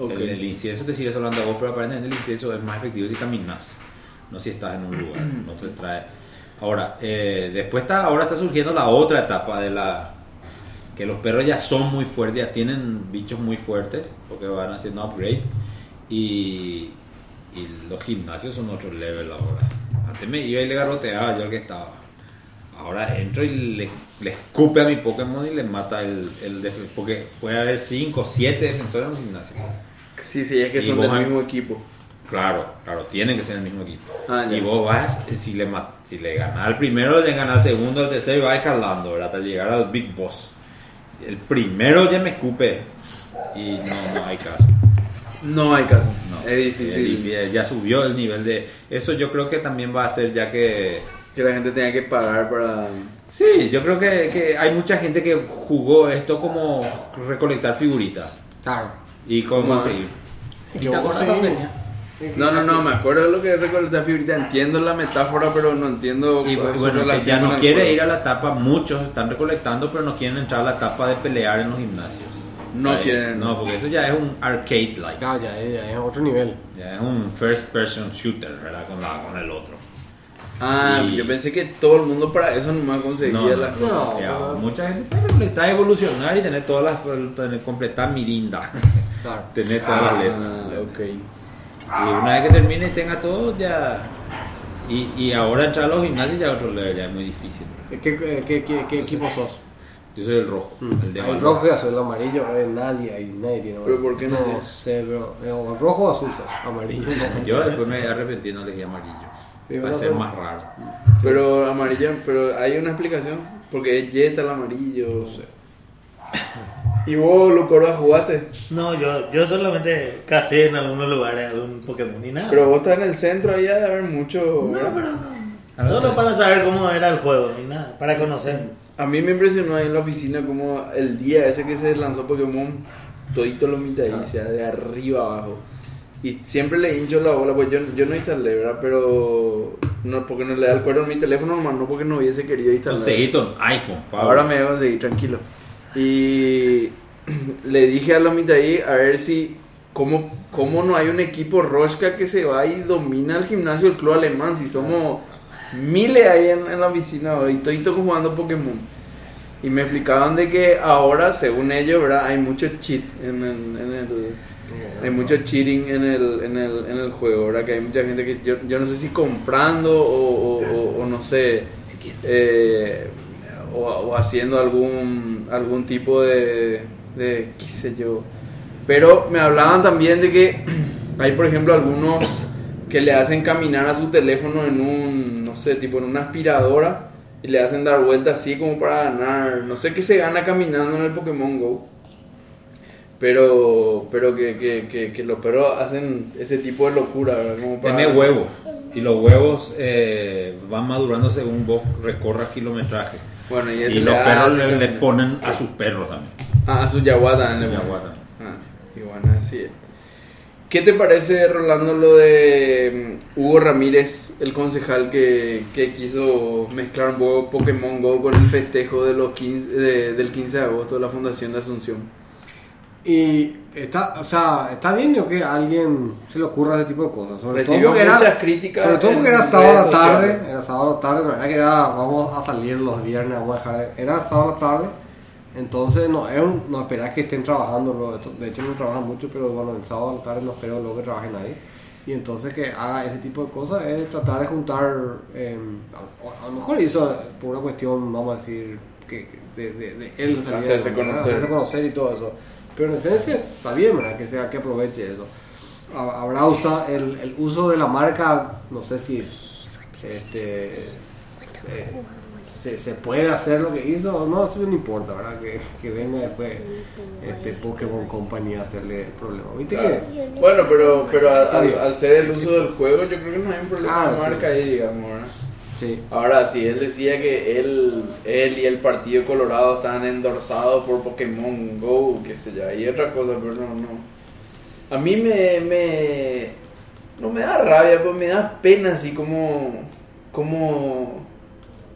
Ok. El, el incienso te sigue hablando a vos, pero aparentemente el incienso es más efectivo si caminas, no si estás en un lugar, no te trae. Ahora, eh, después está, ahora está surgiendo la otra etapa de la que los perros ya son muy fuertes, ya tienen bichos muy fuertes, porque van haciendo upgrade y, y los gimnasios son otro level ahora. Antes me iba y le garroteaba yo al que estaba. Ahora entro y le, le escupe a mi Pokémon y le mata el, el def- porque puede haber 5 o 7 defensores en un gimnasio. Sí, sí, es que Y son del mismo equipo. Claro, claro, tienen que ser el mismo equipo. Ah, y vos vas, si le, si le ganas al primero, le ganas al segundo, al tercero y vas escalando, ¿verdad? Hasta llegar al Big Boss. El primero ya me escupe y no, no hay caso. No hay caso. No. Es difícil. Eh, ya subió el nivel de... Eso yo creo que también va a ser ya que... Que la gente tenga que pagar para. Sí, yo creo que, que hay mucha gente que jugó esto como recolectar figuritas Claro. y cómo conseguir. Y ¿Y yo te acuerdas pandemia? No, no, no, me acuerdo de lo que recordaste ahorita. Entiendo la metáfora, pero no entiendo Y cuál es su bueno, que ya no quiere ir a la etapa, muchos están recolectando, pero no quieren entrar a la etapa de pelear en los gimnasios. No Ahí- quieren. No, porque eso ya es un arcade-like. Ya, ya, ya, es otro nivel. Ya es un first person shooter, ¿verdad? Con, la, con el otro. Ah, Y- yo pensé que todo el mundo para eso nomás conseguía No, las no, cosas. No, mucha gente puede recolectar, evolucionar y tener todas las. Tener, completar mirinda. Claro. tener todas las Ah, letras. ok. Y una vez que termine y tenga todo, ya. Y, y ahora entrar a los gimnasios ya es otro level, ya es muy difícil. ¿Qué, qué, qué, equipo sos? Yo soy el rojo, el de abajo. rojo y azul, el amarillo, eh, nadie, hay nadie tiene ¿Pero por qué no No sé, pero eh, o rojo o azul, amarillo no. Yo después me arrepentí, no elegí amarillo. Va a ser más raro. Pero amarillo, pero hay una explicación. Porque es Jetta el amarillo. ¿Y vos, Lucoro, jugaste? No, yo, yo solamente casé en algunos lugares algún Pokémon y nada. Pero vos estás en el centro ahí ha de haber mucho. no, ¿verdad? pero no. Solo para saber cómo era el juego y nada, para conocer. A mí me impresionó ahí en la oficina como el día ese que se lanzó Pokémon, todito lo mitad Ah. o sea, de arriba abajo. Y siempre le hincho la bola, pues yo, yo no instalé, ¿verdad? Pero no porque no le da el cuero en mi teléfono, nomás no porque no hubiese querido instalar. Conseguí un iPhone, Pablo. Ahora me voy a conseguir, tranquilo. Y le dije a la mitad ahí a ver si, ¿cómo, cómo no hay un equipo Roshka que se va y domina el gimnasio del club alemán? Si somos miles ahí en, en la oficina y todito jugando Pokémon. Y me explicaban de que ahora, según ellos, ¿verdad? Hay mucho cheat en el- hay mucho cheating en el, en el, en el juego, ¿verdad? Que hay mucha gente que yo, yo no sé si comprando o, no sé, eh, o, haciendo algún, algún tipo de, de, qué sé yo. Pero me hablaban también de que hay, por ejemplo, algunos que le hacen caminar a su teléfono en un, no sé, tipo en una aspiradora y le hacen dar vuelta así como para ganar, no sé qué se gana caminando en el Pokémon Go. Pero, pero que, que, que, que los perros hacen ese tipo de locura, ¿verdad? Como para... Tiene huevos. Y los huevos eh, van madurando según vos recorras kilometraje. Bueno, y, Y los perros le, ponen a sus perros también. Ah, a su yaguata también le Su yaguata. Ah, y bueno, así es. ¿Qué te parece, Rolando, lo de mm, Hugo Ramírez, el concejal que, que quiso mezclar un poco Pokémon Go con el festejo de los 15, de- del 15 de agosto de la Fundación de Asunción? Y está, o sea, está bien que a alguien se le ocurra ese tipo de cosas. Sobre Recibió todo porque era- muchas críticas Sobre todo porque era sábado a la tarde. Era sábado a la tarde, la verdad que era, vamos a salir los viernes, vamos a dejar. de- Era sábado a la tarde. Entonces no, es un- no esperás que estén trabajando. De hecho no trabajan mucho, pero bueno, el sábado a la tarde no espero luego que trabaje nadie. Y entonces que haga ese tipo de cosas es tratar de juntar, eh, a, a lo mejor hizo por una cuestión, vamos a decir, que de, de, de él Hacerse conocer. hacerse conocer y todo eso. Pero en esencia está bien, ¿verdad? Que sea que aproveche eso. Ha- Habrá usa, el, el uso de la marca, no sé si este, eh, se, se puede hacer lo que hizo o no, eso no importa, ¿verdad? Que, que venga después este Pokémon Company a hacerle problema. ¿Viste Claro. que? Bueno, pero, pero al, al- al ser el uso del juego, yo creo que no hay un problema Ah, de sí. marca ahí, digamos, ¿verdad? Ahora, si él decía que él, él y el Partido Colorado estaban endorsados por Pokémon Go, qué sé yo, y otra cosa, pero no, no. A mí me, me, no me da rabia, pues me da pena así como, como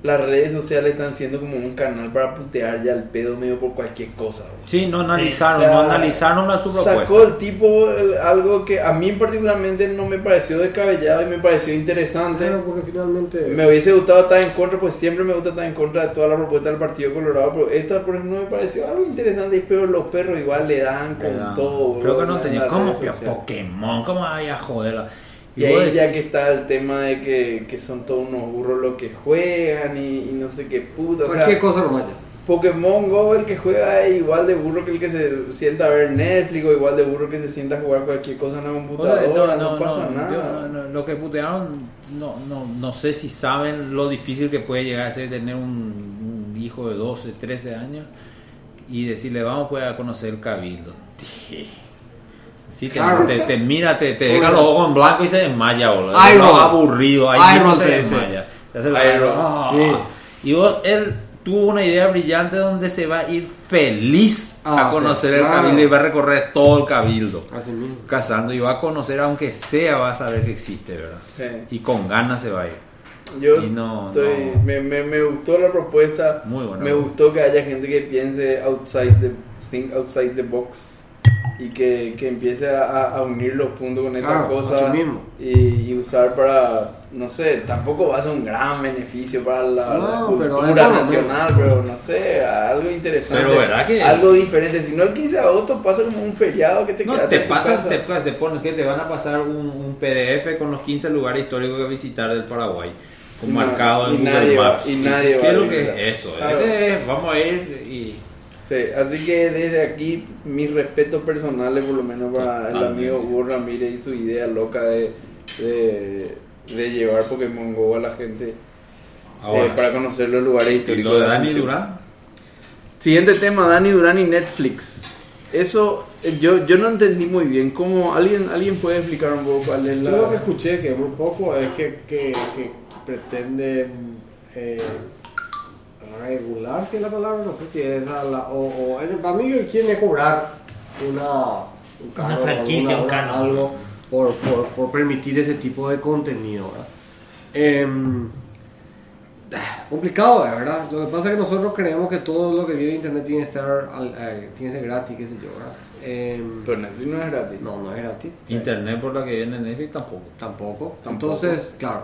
las redes sociales están siendo como un canal para putear ya el pedo medio por cualquier cosa. güey. Sí, no analizaron, o sea, no analizaron la su propuesta. Sacó el tipo el- algo que a mí particularmente no me pareció descabellado y me pareció interesante. Claro, porque finalmente. Me hubiese gustado estar en contra, pues siempre me gusta estar en contra de toda la propuesta del Partido Colorado, pero esta, por ejemplo, me pareció algo interesante, pero los perros igual le dan con Le dan. todo. Creo bro, que no en tenía. las ¿Cómo redes pio sociales. Pokémon? ¿Cómo vaya a joderla? Y vos ahí ya que está el tema de que, que son todos unos burros los que juegan y, y no sé qué puta. O sea, cualquier cosa nomás ya. Pokémon Go, el que juega es igual de burro que el que se sienta a ver Netflix, o igual de burro que se sienta a jugar cualquier cosa en la O sea, computadora, no, pasa nada. yo no- no, lo que putearon, no, no, no sé si saben lo difícil que puede llegar a ser tener un, un hijo de 12, 13 años y decirle, vamos pues a conocer el cabildo. Sí, te, Claro. te, te mira, te, te deja los ojos en blanco y se desmaya, boludo. Iron. Es aburrido, ahí Iron mismo se desmaya. Te hace la- Iron. Ah. Sí. Y vos, él, tuvo una idea brillante donde se va a ir feliz Ah, a conocer sí, el cabildo y va a recorrer todo el cabildo. Así mismo. Cazando y va a conocer, aunque sea, va a saber que existe, ¿verdad? Sí. Y con ganas se va a ir. Yo no- estoy- no. Me, me, me gustó la propuesta. Muy buena. Me gustó que haya gente que piense outside the, think outside the box y que, que empiece a, a unir los puntos con esta Claro, cosa mismo. y, y usar para, no sé, tampoco va a ser un gran beneficio para la, No, la pero cultura por lo nacional, pero no sé, algo interesante. Pero verdad que- Algo diferente. Si no, el 15 de agosto pasa como un feriado que te No, quedas te pasas, te, te ponen que te van a pasar un, un PDF con los 15 lugares históricos que visitar del Paraguay, con Y marcado en y Google nadie va- Maps. y nadie ¿Qué va a es lo que es eso? Claro. Ese es, vamos a ir y Sí, así que desde aquí mis respetos personales por lo menos para el amigo Hugo Ramírez y su idea loca de, de, de llevar Pokémon Go a la gente ahora. eh, para conocer los lugares y históricos. lo de la Dani. Durán. Siguiente tema, Dani Durán y Netflix. Eso eh, yo, yo no entendí muy bien. ¿Cómo, alguien, ¿Alguien puede explicar un poco cuál es Yo lo que la... escuché, que muy poco, es que, que, que pretenden eh, regular, si es la palabra, no sé si es esa, la, o, o eh, para mí quieren cobrar una, un Una canon, franquicia, un una- canon. algo por, por, por permitir ese tipo de contenido. ¿verdad? Ah, complicado, de verdad. Lo que pasa es que nosotros creemos que todo lo que viene de internet tiene que estar, al- eh, tiene que ser gratis, qué sé yo, ¿verdad? Em, Pero Netflix no es gratis. no, no es gratis. Internet por la que viene Netflix tampoco. Tampoco. Tampoco. Entonces, claro.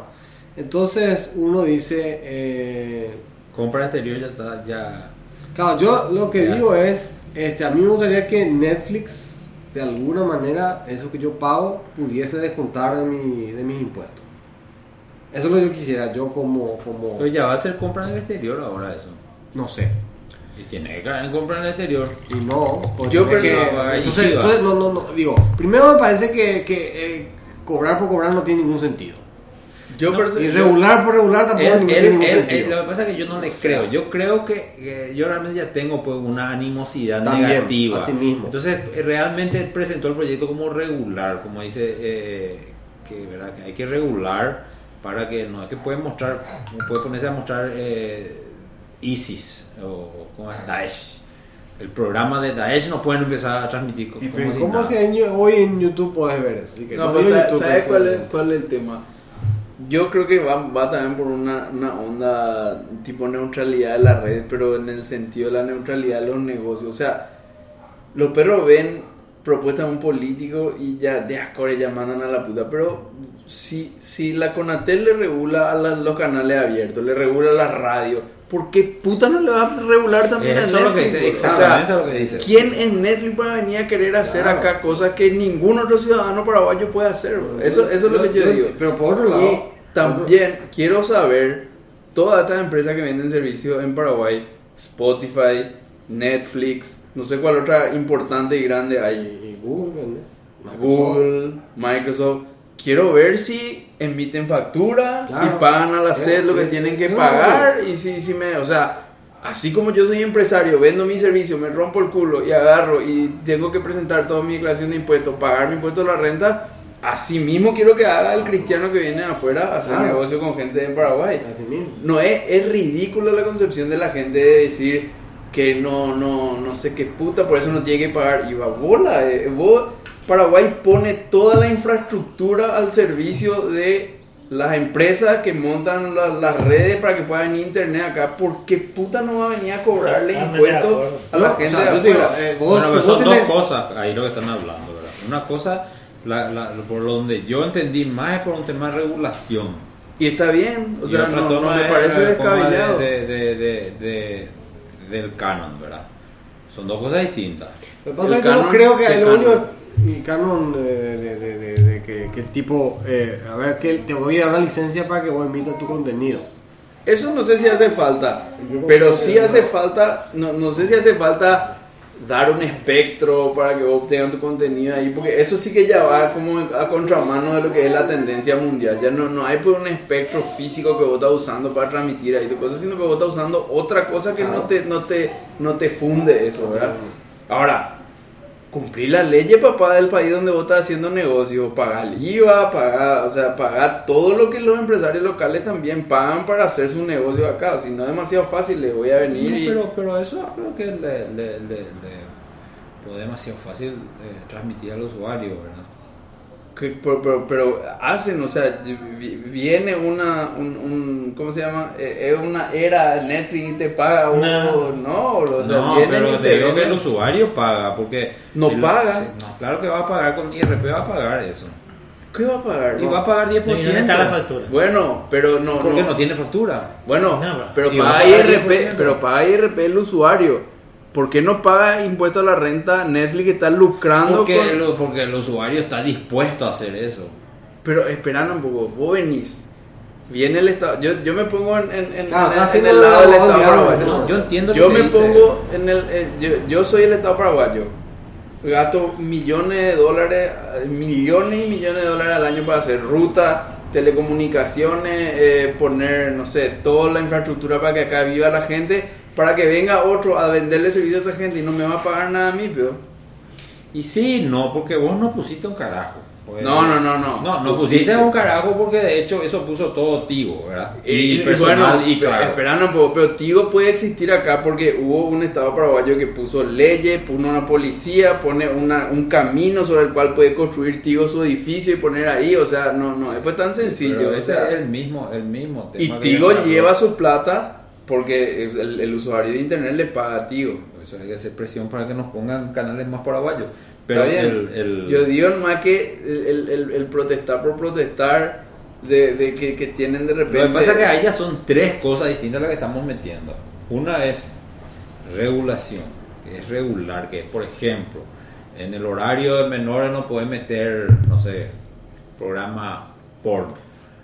Entonces uno dice, eh, Compra exterior ya está, ya. claro, yo lo que Ya. digo es, este, a mí me gustaría que Netflix, de alguna manera, eso que yo pago, pudiese descontar de, mi, de mis impuestos. Eso es lo que yo quisiera, yo como, como, Pero ya va a ser compra en el exterior ahora eso. no sé. Y tiene que caer en compra en el exterior. Y no, pues Yo tiene que- entonces, entonces, no, no, no, digo, primero me parece que, que eh, cobrar por cobrar no tiene ningún sentido. Yo No, Y regular por regular tampoco Él- tiene él- ningún él- lo que pasa es que yo no le creo. Yo creo que, que yo realmente ya tengo pues una animosidad También, negativa. así mismo. Entonces eh, realmente él presentó el proyecto como regular, como dice eh, que, ¿verdad? que hay que regular para que no es que puede mostrar, no puede ponerse a mostrar eh, ISIS o como es Daesh. El programa de Daesh no pueden empezar a transmitir Y como pero si ¿Cómo si hoy en YouTube puedes ver eso? Así que No, no pues ¿sabes cuál es, cuál es el tema? Yo creo que va, va también por una, una onda tipo neutralidad de la red, pero en el sentido de la neutralidad de los negocios. O sea, los perros ven propuestas de un político y ya de acore ya mandan a la puta. Pero si, si la Conatel le regula a las- los canales abiertos, le regula la radio, ¿por qué puta no le va a regular también Eso a es lo que Netflix? dice, O sea, exactamente lo que dice. ¿Quién en Netflix va a venir a querer hacer Claro. acá cosas que ningún otro ciudadano paraguayo puede hacer? bro? Eso, eso es lo que yo, digo. Pero por otro lado, también quiero saber todas estas empresas que venden servicios en Paraguay, Spotify, Netflix, no sé cuál otra importante y grande hay. Google. Microsoft. Google, Microsoft. Quiero ver si emiten factura, Claro. si pagan a la sed lo que tienen que pagar y si, si me, o sea, así como yo soy empresario, vendo mi servicio, me rompo el culo y agarro y tengo que presentar toda mi declaración de impuestos, pagar mi impuesto a la renta, así mismo quiero que haga el cristiano que viene de afuera a hacer Claro. negocio con gente en Paraguay. Así mismo. No es, es ridículo la concepción de la gente de decir que no, no, no sé qué puta, por eso no tiene que pagar. Y va, bola, eh, vos, Paraguay pone toda la infraestructura al servicio de las empresas que montan la- las redes para que pueda venir internet acá. ¿Por qué puta no va a venir a cobrarle impuestos a la No, gente o sea, de digo, eh, vos, Bueno, vos son tenés- dos cosas ahí lo que están hablando, ¿verdad? Una cosa, la, la- por donde yo entendí más es por un tema de regulación. Y está bien, o Y sea, no, no me parece el tema descabellado. De, de- de- de- del canon, ¿verdad? Son dos cosas distintas. Lo que pasa es que yo no creo que el único. Canon de, de, de, de- de que, tipo. eh, a ver, que te voy a dar una licencia para que vos emitas tu contenido. Eso no sé si hace falta, pero sí hace falta, no, no sé si hace falta dar un espectro para que vos obtengan tu contenido ahí, porque eso sí que ya va como a contramano de lo que es la tendencia mundial. Ya no, no hay por un espectro físico que vos estás usando para transmitir ahí tu cosa, sino que vos estás usando otra cosa que no te, no te, no te funde eso, ¿verdad? Ahora, cumplir la ley, papá, del país donde vos estás haciendo negocio, pagar el IVA, pagar, o sea, pagar todo lo que los empresarios locales también pagan para hacer su negocio acá. Si no es demasiado fácil, le voy a venir No, y... pero, pero eso creo que le, le, le, le puede demasiado fácil eh, transmitir al usuario, ¿verdad? Que- pero, pero, pero hacen, o sea, vi- viene una, un, un- ¿cómo se llama? Eh, es una era Netflix y te paga o No. no, o sea, no, pero y te digo que el usuario paga, porque... No el- paga. sí, no, claro que va a pagar con IRP, va a pagar eso. ¿Qué va a pagar? Y No. va a pagar 10%. ¿Y dónde está la factura? Bueno, pero no, Porque no. no tiene factura. Bueno, No, pero Y paga IRP, 10%. pero paga IRP el usuario. ¿Por qué no paga impuesto a la renta Netflix que está lucrando Porque, con- el, porque el usuario está dispuesto a hacer eso. Pero esperando un poco, vos venís. Viene el Estado. Yo, yo me pongo en, en, en- Claro, en- está en haciendo el lado del el Estado paraguayo. ¿no? Yo entiendo lo Yo que me dice. pongo en el. eh, yo, yo soy el Estado paraguayo. Gasto millones de dólares, millones y millones de dólares al año para hacer ruta, telecomunicaciones, eh, poner, no sé, toda la infraestructura para que acá viva la gente, para que venga otro a venderle servicios a esa gente y no me va a pagar nada a mí, pero. Y sí, no, porque vos no pusiste un carajo. Pues, No, no, no, no. No, no Pusiste. pusiste un carajo porque de hecho eso puso todo Tigo, ¿verdad? Y, y personal bueno, y claro. esperando un poco, pero Tigo puede existir acá porque hubo un estado paraguayo que puso leyes, puso una policía, pone una, un camino sobre el cual puede construir Tigo su edificio y poner ahí, o sea, no, no, es pues tan sencillo. Pero o ese sea, es el mismo, el mismo tema. y Tigo lleva su plata porque el, el usuario de internet le paga a Tigo. Eso hay que hacer presión para que nos pongan canales más paraguayos. Pero el, el- Yo digo más que el, el- el- el protestar por protestar de, de que, que tienen de repente... Lo que pasa es que ahí ya son tres cosas distintas las que estamos metiendo. Una es regulación, que es regular, que es, por ejemplo, en el horario de menores no puedes meter, no sé, programa porno.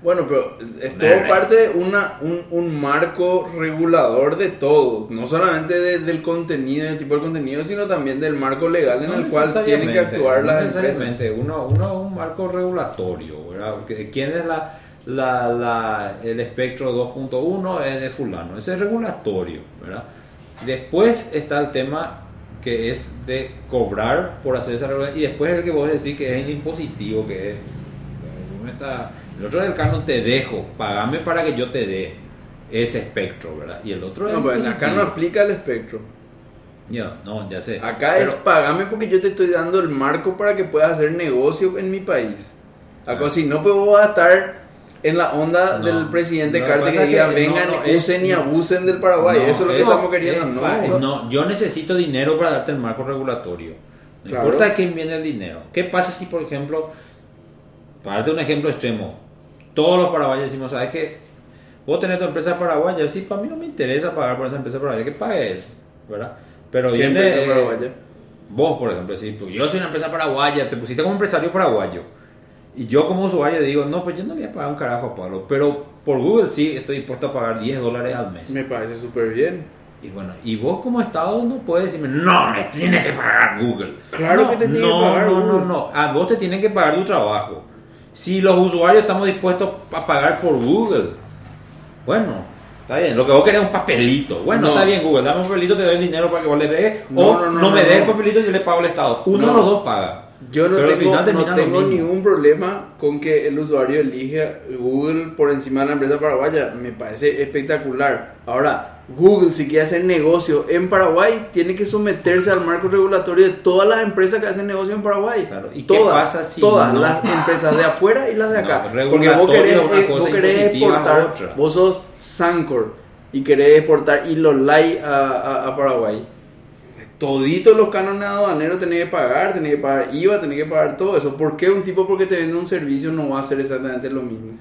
Bueno, pero es todo nah. parte de una, un, un marco regulador de todo, no solamente de- del contenido, del tipo de contenido, sino también del marco legal en No el cual tienen que actuar no las empresas. necesariamente. Uno, uno un marco regulatorio, ¿verdad? ¿Quién es la, la, la- el espectro 2.1? Es de fulano, ese es regulatorio, ¿verdad? Después está el tema que es de cobrar por hacer esa regulación y después el que vos decís que es el impositivo, que es... está- el otro del canon te dejo, pagame para que yo te dé ese espectro, ¿verdad? Y el otro es No, pues acá no aplica el espectro. Ya, no, ya sé. Acá Pero- es pagame porque yo te estoy dando el marco para que puedas hacer negocio en mi país. Acá Ah. si no, pues vos vas a estar en la onda No, del presidente lo que que es diga vengan, no, no, es- usen y no. abusen del Paraguay. Eso es lo que es- estamos queriendo. es no, pa- no. no, yo necesito dinero para darte el marco regulatorio. No Claro. importa de quién viene el dinero. ¿Qué pasa si, por ejemplo, para darte un ejemplo extremo, todos los paraguayos decimos, ¿sabes qué? Vos tenés tu empresa paraguaya, sí, para mí no me interesa pagar por esa empresa paraguaya, que pague él, ¿verdad? Pero ¿Qué viene... eh, paraguaya? Vos, por ejemplo, decís, pues yo soy una empresa paraguaya, te pusiste como empresario paraguayo. Y yo como usuario digo, no, pues yo no le voy a pagar un carajo a Pablo. Pero por Google sí estoy dispuesto a pagar 10 dólares al mes. Me parece súper bien. Y bueno, y vos como Estado no puedes decirme, no, me tienes que pagar Google. Claro No, que te tiene no, que pagar No, no, no, a vos te tienen que pagar tu trabajo. Si los usuarios estamos dispuestos a pagar por Google, bueno, está bien. Lo que vos querés es un papelito. Bueno, No. está bien, Google, dame un papelito, te doy el dinero para que vos le des. No, o no, me des el papelito y yo le pago al Estado. Uno No. de los dos paga. Yo no Pero tengo, final no tengo ningún problema con que el usuario elija Google por encima de la empresa paraguaya. Me parece espectacular. Ahora, Google, si quiere hacer negocio en Paraguay, tiene que someterse al marco regulatorio de todas las empresas que hacen negocio en Paraguay. Claro, ¿y qué todas, pasa si todas no? las empresas de afuera y las de No, acá. Porque vos querés, eh, vos querés exportar, vos sos Sancor y querés exportar Ilolai a, a, a Paraguay. Toditos los cánones aduaneros tenés que pagar, tenés que pagar IVA, tenés que pagar todo eso. ¿Por qué un tipo porque te vende un servicio no va a hacer exactamente lo mismo?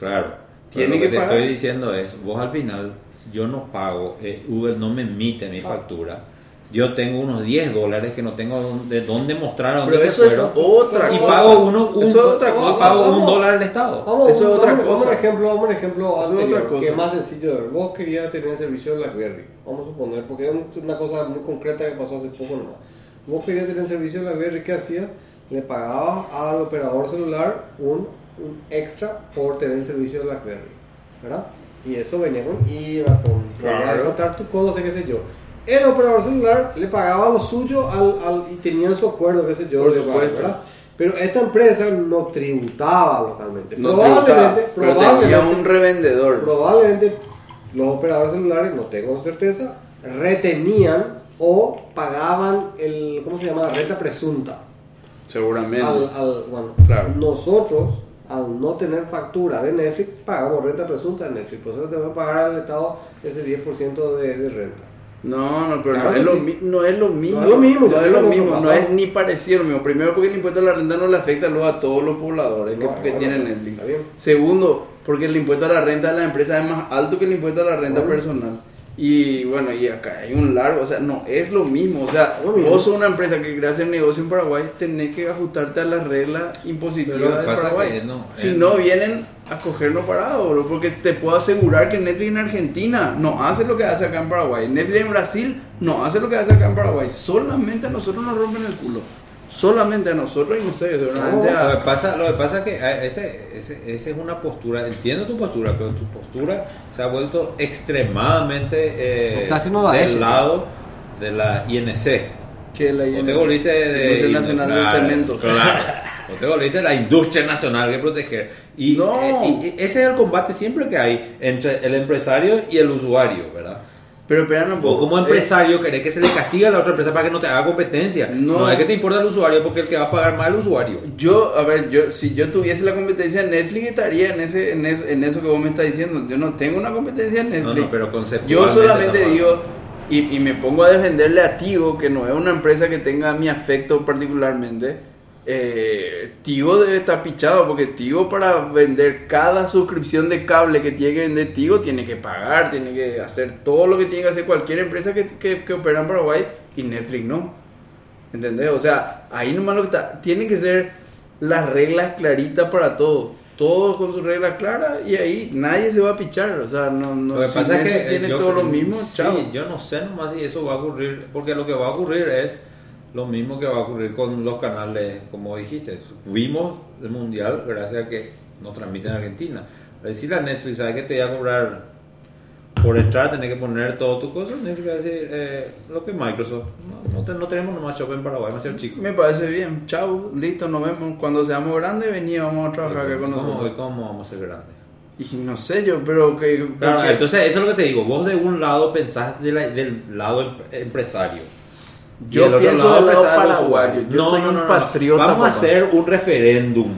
Claro. Tiene que lo que, pagar. te estoy diciendo es, vos al final, yo no pago, eh, Google no me emite Ah. mi factura. Yo tengo unos 10 dólares que no tengo de dónde mostrar a dónde Pero se eso es otra y cosa. pago uno, un, Eso es otra y cosa. pago un Vamos. dólar al Estado. Vamos, Eso es otra vamos, vamos cosa. un ejemplo, vamos un ejemplo anterior, otra cosa. que es más sencillo de ver. Vos querías tener servicio en BlackBerry, vamos a suponer, porque es un- una cosa muy concreta que pasó hace poco nomás. Vos querías tener servicio en BlackBerry, ¿qué hacías? Le pagabas al operador celular un, un extra por tener el servicio de BlackBerry, ¿verdad? Y eso venía con IVA, con Claro. contar tu cosa, qué sé yo. El operador celular le pagaba lo suyo al, al- y tenían su acuerdo, qué sé yo, Por supuesto. ¿verdad? Pero esta empresa no tributaba localmente. No probablemente, tributaba, pero tenía probablemente, un revendedor. probablemente los operadores celulares, no tengo certeza, retenían o pagaban el, ¿cómo se llama? La renta presunta. Seguramente. Al, al- bueno, Claro. nosotros, al no tener factura de Netflix, pagamos renta presunta de Netflix. Por eso le tenemos que pagar al Estado ese 10% de, de renta. No, no, pero Claro no, es lo sí. mi- no es lo mismo. No es lo mismo, No es lo mismo, no es ni parecido lo mismo. Primero, porque el impuesto a la renta no le afecta luego a todos los pobladores que, No, que no, tienen Netflix. está bien. Segundo, porque el impuesto a la renta de la empresa es más alto que el impuesto a la renta personal. Y bueno, y acá hay un largo, o sea, no es lo mismo. O sea, vos sos una empresa que quiere hacer negocio en Paraguay, tenés que ajustarte a las reglas impositivas de Paraguay. no, si eh, no vienen a cogerlo parado, bro, porque te puedo asegurar que Netflix en Argentina no hace lo que hace acá en Paraguay. Netflix en Brasil no hace lo que hace acá en Paraguay. Solamente a nosotros nos rompen el culo. Solamente a nosotros y a ustedes, Lo a- que pasa, lo que pasa es que eh, ese, ese, esa es una postura, entiendo tu postura, pero tu postura se ha vuelto extremadamente eh, Está haciendo Daesh, del ¿no? lado de la INC. que la O te volviste de, Industria Nacional claro, del Cemento. Claro. O te volviste de la industria nacional que proteger. Y, No. eh, y ese es el combate siempre que hay entre el empresario y el usuario, ¿verdad? Pero espera un O poco. como eh, empresario querés que se le castigue a la otra empresa para que no te haga competencia. No. No, es que te importa el usuario porque el que va a pagar más es el usuario. Yo, a ver, yo si yo tuviese la competencia en Netflix estaría en ese en, es- en eso que vos me estás diciendo. Yo no tengo una competencia en Netflix. No, no, pero conceptualmente Yo solamente digo y, y me pongo a defenderle a Tigo, que no es una empresa que tenga mi afecto particularmente. Eh, Tigo debe estar pichado porque Tigo para vender cada suscripción de cable que tiene que vender Tigo tiene que pagar, tiene que hacer todo lo que tiene que hacer cualquier empresa que, que, que opera en Paraguay y Netflix no. ¿Entendés? O sea, ahí nomás lo que está. Tiene que ser las reglas claritas para todos. Todos con sus reglas claras y ahí nadie se va a pichar. O sea, no, no Lo que si pasa es que eh, tiene yo todo lo mismo, sí, chao. yo no sé nomás si eso va a ocurrir, porque lo que va a ocurrir es lo mismo que va a ocurrir con los canales, como dijiste. Vimos el mundial gracias a que nos transmiten en Argentina. Es decir, a Netflix, ¿sabes que te va a cobrar por entrar? Tenés que poner todo tu cosa. Netflix va a decir eh, lo que Microsoft. No, no, te- no tenemos nomás shop en Paraguay, va a ser chico. Me parece bien. Chao, listo, nos vemos. Cuando seamos grandes, vení, vamos a trabajar acá con ¿Cómo, nosotros. ¿Cómo vamos a ser grandes? Y no sé yo, pero que. Claro, entonces eso es lo que te digo. Vos de un lado pensás de la- del lado em- empresario. Yo pienso del lado los paraguayo. Yo soy un patriota, Vamos a hacer un referéndum.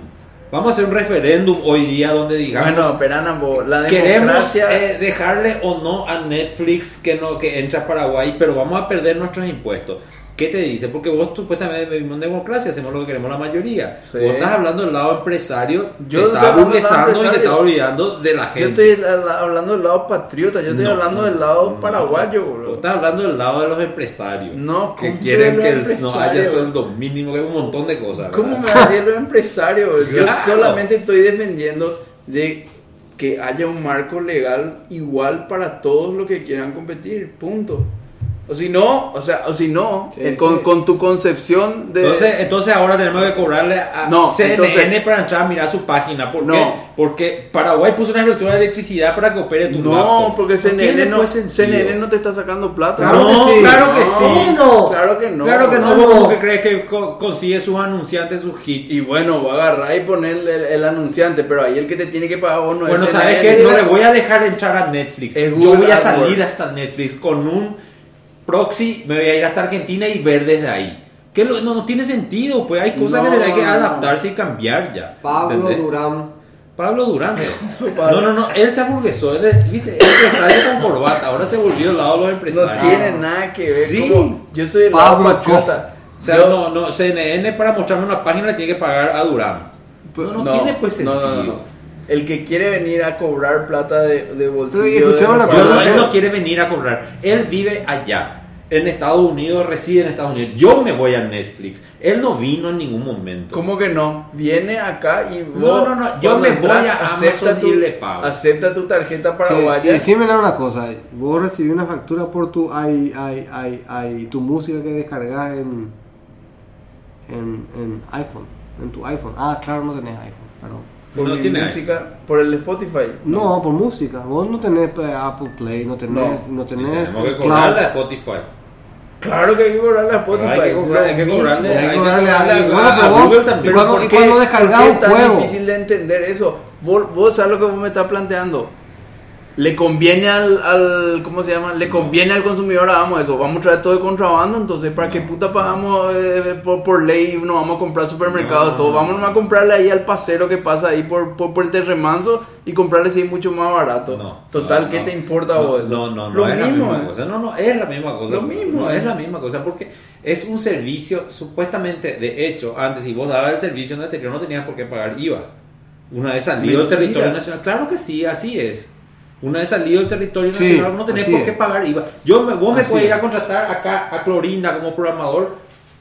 Vamos a hacer un referéndum hoy día donde digamos bueno. La queremos eh, dejarle o no a Netflix que no que entre a Paraguay, pero vamos a perder nuestros impuestos. ¿Qué te dice? Porque vos supuestamente vivimos en democracia, hacemos lo que queremos la mayoría. Sí. Vos estás hablando del lado empresario, Yo te estoy estás burguesando y te estás olvidando de la yo gente. estoy la- la- hablando del lado patriota, yo estoy No, hablando del lado no. paraguayo, Vos bro. estás hablando del lado de los empresarios. No, que ¿cómo quieren que no haya sueldo mínimo, que hay un montón de cosas. ¿Cómo ¿verdad? me va a decir los empresarios? Yo Claro. solamente estoy defendiendo de que haya un marco legal igual para todos los que quieran competir, punto. O si no, o sea, o si no, Sí, eh, con, sí. con tu concepción de... Entonces, entonces ahora tenemos que cobrarle a No, CNN entonces- para entrar a mirar su página. ¿Por No. qué? Porque Paraguay puso una estructura de electricidad para que opere tu no, laptop. porque CNN no. CNN no te está sacando plata. Claro no, que sí. claro que No, sí. no. Claro que no. claro que no, como que crees que co- consigue sus anunciantes, sus hits. Y bueno, va a agarrar y ponerle el, el anunciante, pero ahí el que te tiene que pagar vos no bueno, es ¿sabes CNN. qué? No le voy a dejar entrar a Netflix. Es Yo voy a salir hasta Netflix con un proxy, me voy a ir hasta Argentina y ver desde ahí. Que lo- no, no tiene sentido, pues hay cosas No, que hay que no. adaptarse y cambiar ya. Pablo ¿entendés? Durán. Pablo. Pablo. No, no, no, él se aburguesó, él es ¿viste? Empresario con corbata, ahora se volvió al lado de los No empresarios. tiene nada que ver. Sí. como- yo soy el Pablo patriota. O sea, Yo- no, no, CNN para mostrarme una página le tiene que pagar a Durán. No, no, tiene pues no, sentido. no, no, no. El que quiere venir a cobrar plata de, de bolsillo. De- una No, no, él no quiere venir a cobrar. Él vive allá. En Estados Unidos, reside en Estados Unidos. Yo me voy a Netflix. Él no vino en ningún momento. ¿Cómo que no? Viene acá y vos. No, no, no, yo me voy a Amazon y le pago. Acepta tu tarjeta Sí, paraguaya. y decime una cosa, vos recibí una factura por tu i, i, i, i- tu música que descargas en, en, en iPhone, en tu iPhone. Ah, claro, no tenés iPhone, perdón. por No tiene música, por el Spotify. No, por música. Vos no tenés pues, Apple Play, no tenés, no, tenés Tenemos que Cloud. cobrarle a Spotify. Claro que hay que cobrarle a Spotify. Hay que hay cobrarle- mismo. hay que cobrarle a- Google también. y cuando- ¿Por y qué- cuando descargas por qué un es tan difícil de entender eso? Vos, vos sabes lo que vos me estás planteando. Le conviene al, al- ¿cómo se llama? Le conviene al consumidor, hagamos eso. Vamos a traer todo de contrabando, entonces, ¿para qué puta pagamos eh, por, por ley? No vamos a comprar No, no, todo. Vamos a comprarle ahí al pasero que pasa ahí por, por, por el remanso y comprarle así mucho más barato. No, Total, no, ¿qué te importa vos eso? No, no, no Lo es mismo. la eh. misma cosa. No, no, es la misma cosa. Lo mismo, No, es la misma cosa porque es un servicio, supuestamente, de hecho, antes si vos dabas el servicio en el exterior no tenías por qué pagar IVA. Una vez salido del territorio nacional, claro que sí, así es. Una vez salido del territorio Sí, nacional no tenés por es. qué pagar IVA. Yo me, vos me puedes ir a contratar acá a Clorina como programador,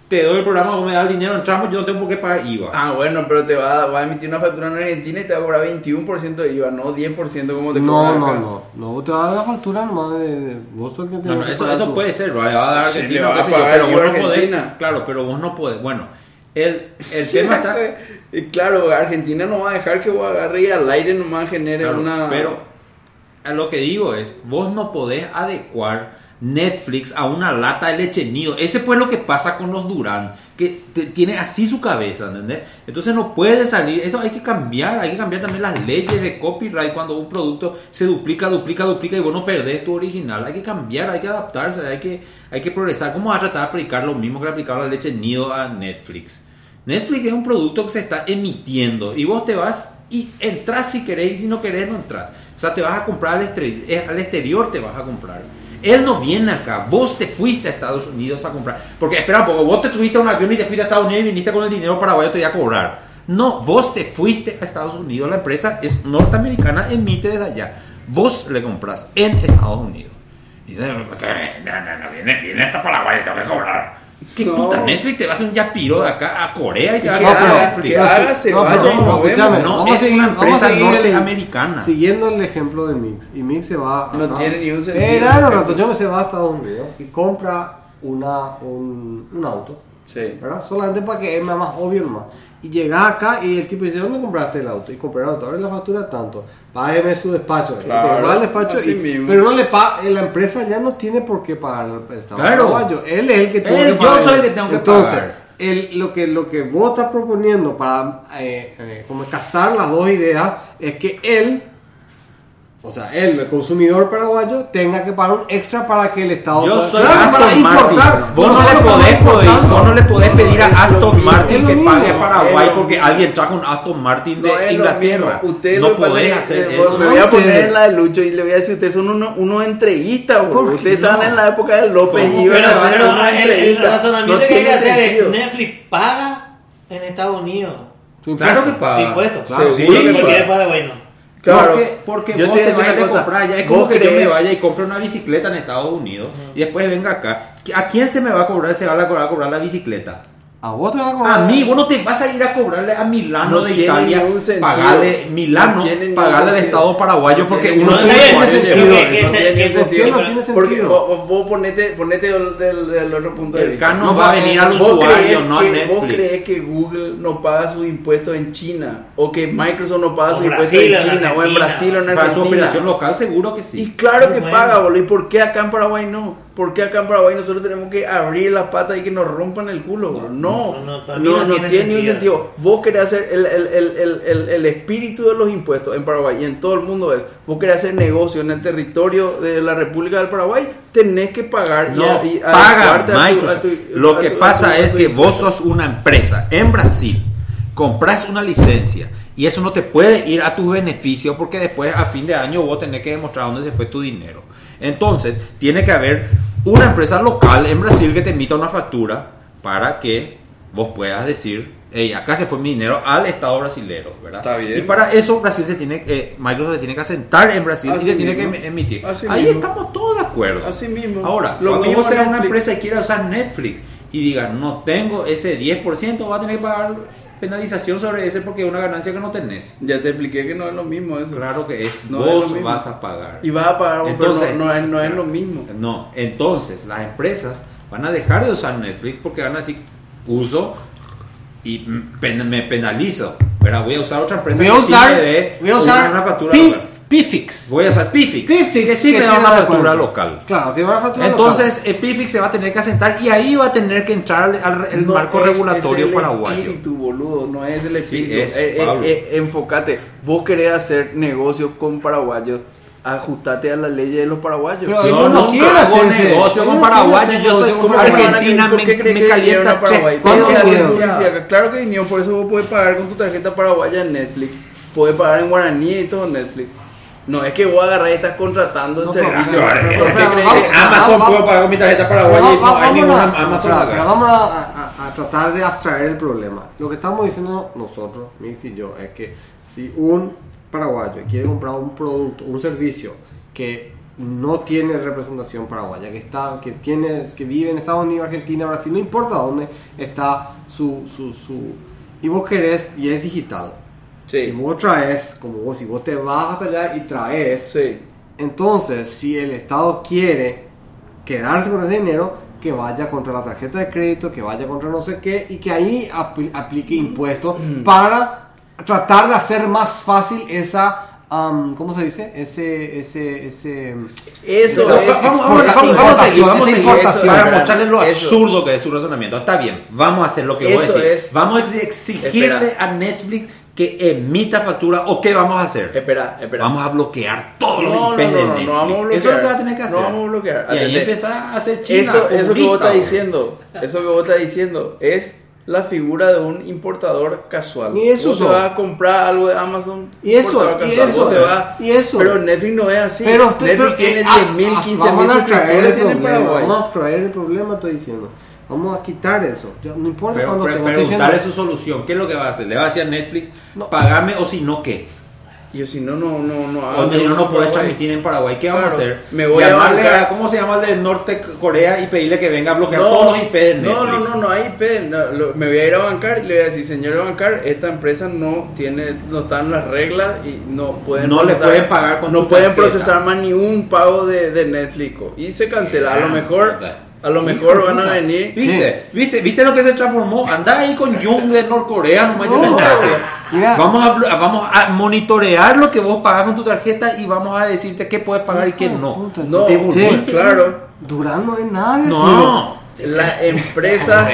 te doy el programa, vos me das el dinero, entramos, yo no tengo por qué pagar IVA. Ah, bueno, pero te va, va a emitir una factura en Argentina y te va a cobrar 21% de IVA, no 10% como te No, cobran no, acá. no. No, te vas a dar la factura nomás de, de- vos que No, tenés no, que eso, eso puede ser, lo va a dar Sí, Argentina, le va qué a yo, pagar pero no podés. Claro, pero vos no podés. Bueno, el, el tema está. Claro, Argentina no va a dejar que vos agarre y al aire nomás genere Claro, una... Pero lo que digo es, vos no podés adecuar Netflix a una lata de leche nido. Ese fue lo que pasa con los Durán, que te- tiene así su cabeza, ¿entendés? Entonces no puede salir, eso hay que cambiar, hay que cambiar también las leyes de copyright cuando un producto se duplica, duplica, duplica y vos no perdés tu original. Hay que cambiar, hay que adaptarse, hay que, hay que progresar. ¿Cómo va a tratar de aplicar lo mismo que le la leche nido a Netflix? Netflix es un producto que se está emitiendo y vos te vas y entras si querés y si no querés no entras. O sea, te vas a comprar al, estre- eh, al exterior, te vas a comprar. Él no viene acá, vos te fuiste a Estados Unidos a comprar. Porque espera poco, vos te subiste a un avión y te fuiste a Estados Unidos y viniste con el dinero paraguayo, te iba a cobrar. No, vos te fuiste a Estados Unidos, la empresa es norteamericana, emite desde allá. Vos le compras en Estados Unidos. Y dice, no, no, no, viene, viene hasta Paraguay, te voy a cobrar. ¿Qué No. puta Netflix te va a hacer un yapiro de acá a Corea y te va a Netflix? que No, haga, sí, se no, es una empresa norteamericana. Siguiendo el ejemplo de Mix. Y Mix se va. a- No tiene ni un sentido. Un rato, yo me se va a Estados Unidos y compra una, un, un auto. Sí. ¿verdad? Solamente para que es más más obvio nomás. Y llega acá y el tipo dice, ¿dónde compraste el auto? Y compré el auto, ahora la factura tanto. Págame su despacho. Y te Claro, al despacho así y- mismo. pero no le paga, la empresa ya no tiene por qué pagar el Estado Claro. Él es el que tiene Él- que yo pagar. soy el que tengo que Entonces, pagar. el- lo, que, lo que vos estás proponiendo para eh, eh, como casar las dos ideas es que él o sea, él, el consumidor paraguayo, tenga que pagar un extra para que el Estado Yo pueda- soy Claro, para Aston Martin. importar. Vos no, le podés, pedir- vos no le podés No, pedir a Aston mismo, Martin que mismo, pague a Paraguay porque mismo. alguien trajo un Aston Martin de No Inglaterra. Ustedes no podés hacer eso. Me voy a poner ustedes. en la de Lucho y le voy a decir, ustedes son unos, unos entreguistas, bro. ¿Por qué Ustedes no? estaban en la época de López ¿Cómo? y iban Pero, a hacer pero el, el razonamiento No que hay que tiene hacer sentido. es Netflix paga en Estados Unidos. Claro que paga. Impuestos. Claro, Sí, porque Paraguay no. Claro, porque, porque yo vos te te voy a comprar allá. Es como que yo me vaya y compre una bicicleta en Estados Unidos y después venga acá. ¿A quién se me va a cobrar? Se va a cobrar, a cobrar la bicicleta. A vos te van a cobrar. A mí, vos no te vas a ir a cobrarle a Milano No de Italia, pagarle Milano, No pagarle al. Estado paraguayo No porque uno No de- tiene sentido. ¿Por qué no tiene Porque sentido? vos, vos ponete, ponete del, del- del otro punto de vista. Cano No, va a venir al ¿Vos usuario, no a Netflix. ¿Vos crees que Google no paga sus impuestos en China? ¿O que Microsoft no paga sus impuestos en China? ¿O en Argentina. Brasil o en Para su operación Argentina? local seguro que Y sí. claro que paga, boludo. ¿Y por qué acá en Paraguay no? ¿Por qué acá en Paraguay nosotros tenemos que abrir las patas y que nos rompan el culo? boludo? No, no, no, no, no, tiene, ningún sentido. sentido. Vos querés hacer el, el, el, el, espíritu de los impuestos en Paraguay y en todo el mundo es, vos querés hacer negocio en el territorio de la República del Paraguay, tenés que pagar y a- paga a tu- Microsoft. a tu- Lo que tu- pasa es que vos sos una empresa en Brasil, compras una licencia y eso no te puede ir a tus beneficios porque después a fin de año vos tenés que demostrar dónde se fue tu dinero. Entonces, tiene que haber una empresa local en Brasil que te emita una factura para que vos puedas decir, hey, acá se fue mi dinero al Estado brasilero, ¿verdad? Está bien. Y para eso Brasil se tiene, eh, Microsoft se tiene que asentar en Brasil y se tiene que em- emitir. Así Ahí mismo. estamos todos de acuerdo. Así mismo. Ahora, Lo cuando mismo vos seas una empresa y quieras usar Netflix y digas, no tengo ese 10%, vas a tener que pagar penalización sobre ese porque es una ganancia que no tenés. Ya te expliqué que no es lo mismo eso. Claro que es, No es lo vos mismo. vas a pagar. Y vas a pagar, Entonces- pero no, no es, no es lo mismo. No, entonces las empresas van a dejar de usar Netflix porque van a decir, uso y pen- me penalizo. Pero voy a usar otra empresa Voy a que sí usar, me dé voy a usar una factura Pi-. Pifix. Voy a usar Pifix. Pifix, que sí que me da una factura local. Claro, tiene una factura Entonces, el Pifix se va a tener que asentar y ahí va a tener que entrar al, al- el No marco es- regulatorio es el paraguayo. espíritu, boludo, no es el Sí, espíritu. es, Eh, eh, eh, enfócate. Vos querés hacer negocios con paraguayos, ajustate a la ley de los paraguayos. Pero Yo no hago hacer negocio con paraguayos, yo soy como. Argentina, ¿Por me, me que calienta a. Claro que vinieron, por eso vos podés pagar con tu tarjeta paraguaya en Netflix. Podés pagar en guaraní y todo en Netflix. No es que vos agarrás y estás contratando el No, servicio. pero- ¿Por pero- qué pero- crees vamos- que- Amazon vamos- puedo pagar con mi tarjeta paraguaya y no hay ninguna a- Amazon acá. vamos a, a- a tratar de abstraer el problema. Lo que estamos diciendo nosotros, Mix y yo, es que si un paraguayo quiere comprar un producto, un servicio que no tiene representación paraguaya, que está, que tiene, que vive en Estados Unidos, Argentina, Brasil, no importa dónde está su, su, su y vos querés y es digital. Y Sí, vos traes, como vos, si vos te vas hasta allá y traes, sí. entonces, si el Estado quiere quedarse con ese dinero, que vaya contra la tarjeta de crédito, que vaya contra no sé qué, y que ahí apl- aplique impuestos para tratar de hacer más fácil esa, am, ¿cómo se dice? Ese, ese, ese... Eso es vamos, vamos, vamos, vamos a seguir, vamos a seguir importación. para mostrarles lo Eso. absurdo que es su razonamiento. Está bien, vamos a hacer lo que vos Eso decís. es- Vamos a exigirle Espera. a Netflix que emita factura o qué vamos a hacer. Espera, espera. Vamos a bloquear todos los No, IPs no, de no, no, Netflix. no vamos a bloquear. Eso es lo que va a tener que hacer. No vamos a bloquear. Y ahí a hacer China. Eso, eso que vos estás diciendo, eso que vos estás diciendo es la figura de un importador casual. Y eso vos te vas a comprar algo de Amazon. Y eso, y eso, vas- y eso. Pero Netflix no es así. Pero usted- Netflix pero, tiene eh, ah, 10.000, 15.000 vamos a abstraer suscriptores. Vamos a abstraer el problema, estoy diciendo. Vamos a quitar eso. Ya, no importa Pero cuando pre- te preguntarle su solución. ¿Qué es lo que va a hacer? ¿Le va a decir a Netflix, No. pagame o si no, qué? Yo si no, no, no, no hago O no, Paraguay. transmitir en Paraguay. ¿Qué vamos Claro, a hacer? me voy a Llamarle bancar. a, ¿cómo se llama el de Norte Corea y pedirle que venga a bloquear No, todos los IP de Netflix? no, no, no, no hay IP. No, lo- me voy a ir a bancar y le voy a decir, señor bancar, esta empresa no tiene, no están las reglas y no pueden No le pueden pagar con no pueden tarjeta. procesar más ni un pago de, de Netflix y se cancela. A lo mejor, a lo mejor van a venir. ¿Viste? ¿Viste? ¿Viste lo que se transformó? Anda ahí con Jung de Norcorea, no manches No, nada. Mira. Vamos a, vamos a monitorear lo que vos pagas con tu tarjeta y vamos a decirte qué puedes pagar y qué no. puta, No, Te che, volviste- claro. Durán no es nada de No. Empresas,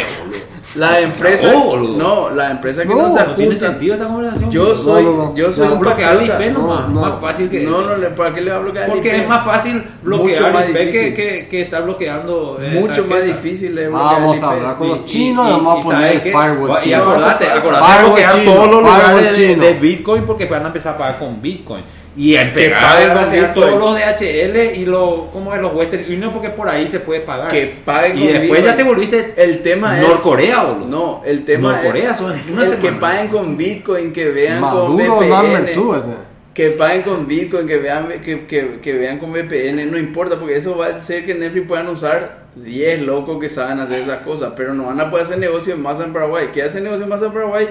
las empresas, Oh, boludo. no, las empresas que No, no, se No tiene sentido esta conversación. Yo soy, no, no. yo soy un el patriota. IP nomás, No, no. más fácil que No, no, le- ¿para qué le va a bloquear Porque IP? es más fácil bloquear IP que, que, que estar bloqueando. eh, Mucho más difícil es bloquear Vamos a hablar con Y- los y- chinos y- y vamos y a poner firewall Y chino. acordate, acordate de bloquear todos los lugares de, de Bitcoin porque van a empezar a pagar con Bitcoin. Y a paguen va a con ser Bitcoin. todos los DHL y los, ¿cómo es? los Western Union porque por ahí se puede pagar. Que paguen y con después Bitcoin. ya te volviste El tema es. Norcorea, boludo. No, el tema Norcorea es. son una el semana. que paguen con Bitcoin, que vean con Maduro two, VPN. este. Que paguen con Bitcoin, que vean, que, que, que vean con VPN, no importa, porque eso va a hacer que Netflix puedan usar 10 locos que saben hacer esas cosas, pero no van a poder hacer negocio en masa en Paraguay. ¿Qué hace negocio en masa en Paraguay?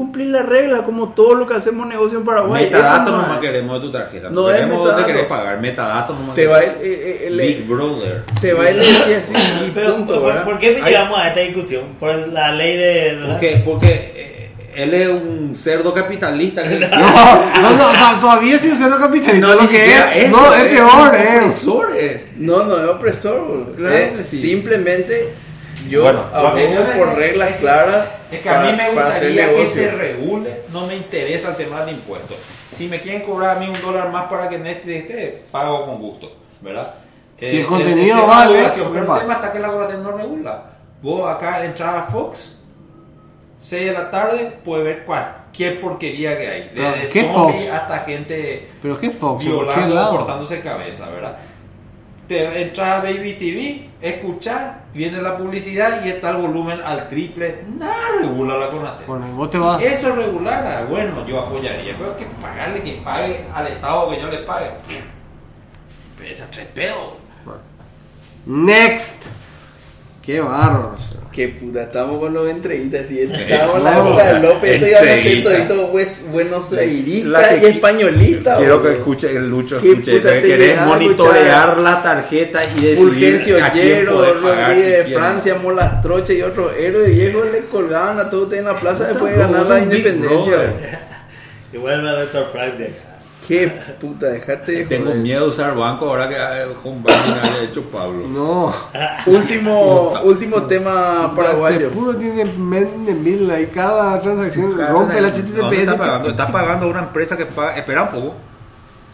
Cumplir la regla, como todo lo que hacemos negocio en Paraguay. Metadatos no nomás es. queremos de tu tarjeta. No No es queremos dónde metadatos. querés pagar. Metadatos nomás. Te va ir, queremos. eh, eh, el- Big Brother. te va decir así, y Pero, punto, ¿por, qué Ay. llegamos a esta discusión? Por la ley de... Porque, porque eh, él es un cerdo capitalista. que- No, no, no, todavía es un cerdo capitalista. No, lo que es, eso, no, es peor, eh. opresor es. No, no es opresor. Claro Eh, que sí. Simplemente yo Bueno, abogo por es- reglas es claras. Es que a mí me gustaría que se regule, no me interesa el tema de impuestos. Si me quieren cobrar a mí un dólar más para que Netflix esté, pago con gusto, ¿verdad? Si el contenido vale, ¿qué pero el tema está que la regulación no regula. Vos acá entras a Fox, 6 de la tarde, puedes ver cualquier porquería que hay. Desde ¿qué zombies Fox? hasta gente Pero qué Fox, ¿por qué violando, lado? cortándose cabeza, ¿verdad? Te entras a Baby TV, escuchas, viene la publicidad y está el volumen al triple. Nada regula la Conatel. Bueno, te Si vas. eso regulara, bueno, yo apoyaría, pero que pagarle que pague al Estado que yo le pague. Pesa tres pedos. Next. Qué bárbaro. Que puta, estamos con los entrevistas y estamos en la época de López, esto iba a ser entrevista. todito pues, buenos que y españolistas. Quiero que escuche el Lucho, ¿Qué escuche. puta te Querés monitorear la tarjeta y decidir Fulgencio a quién Rodríguez de. Francia, Molastroche y otros héroes viejos le colgaban a todos ustedes en la plaza después de ganar la independencia. Y vuelve a Francia. Qué puta, dejate de Tengo joder. miedo de usar banco ahora que el home banking haya hecho Pablo. No. Último, último tema paraguayo. Te puro tiene men de mil ahí. Cada transacción Cada rompe el vez- ¿Dónde HTTPS. está pagando? Está pagando una empresa que paga. Espera un poco.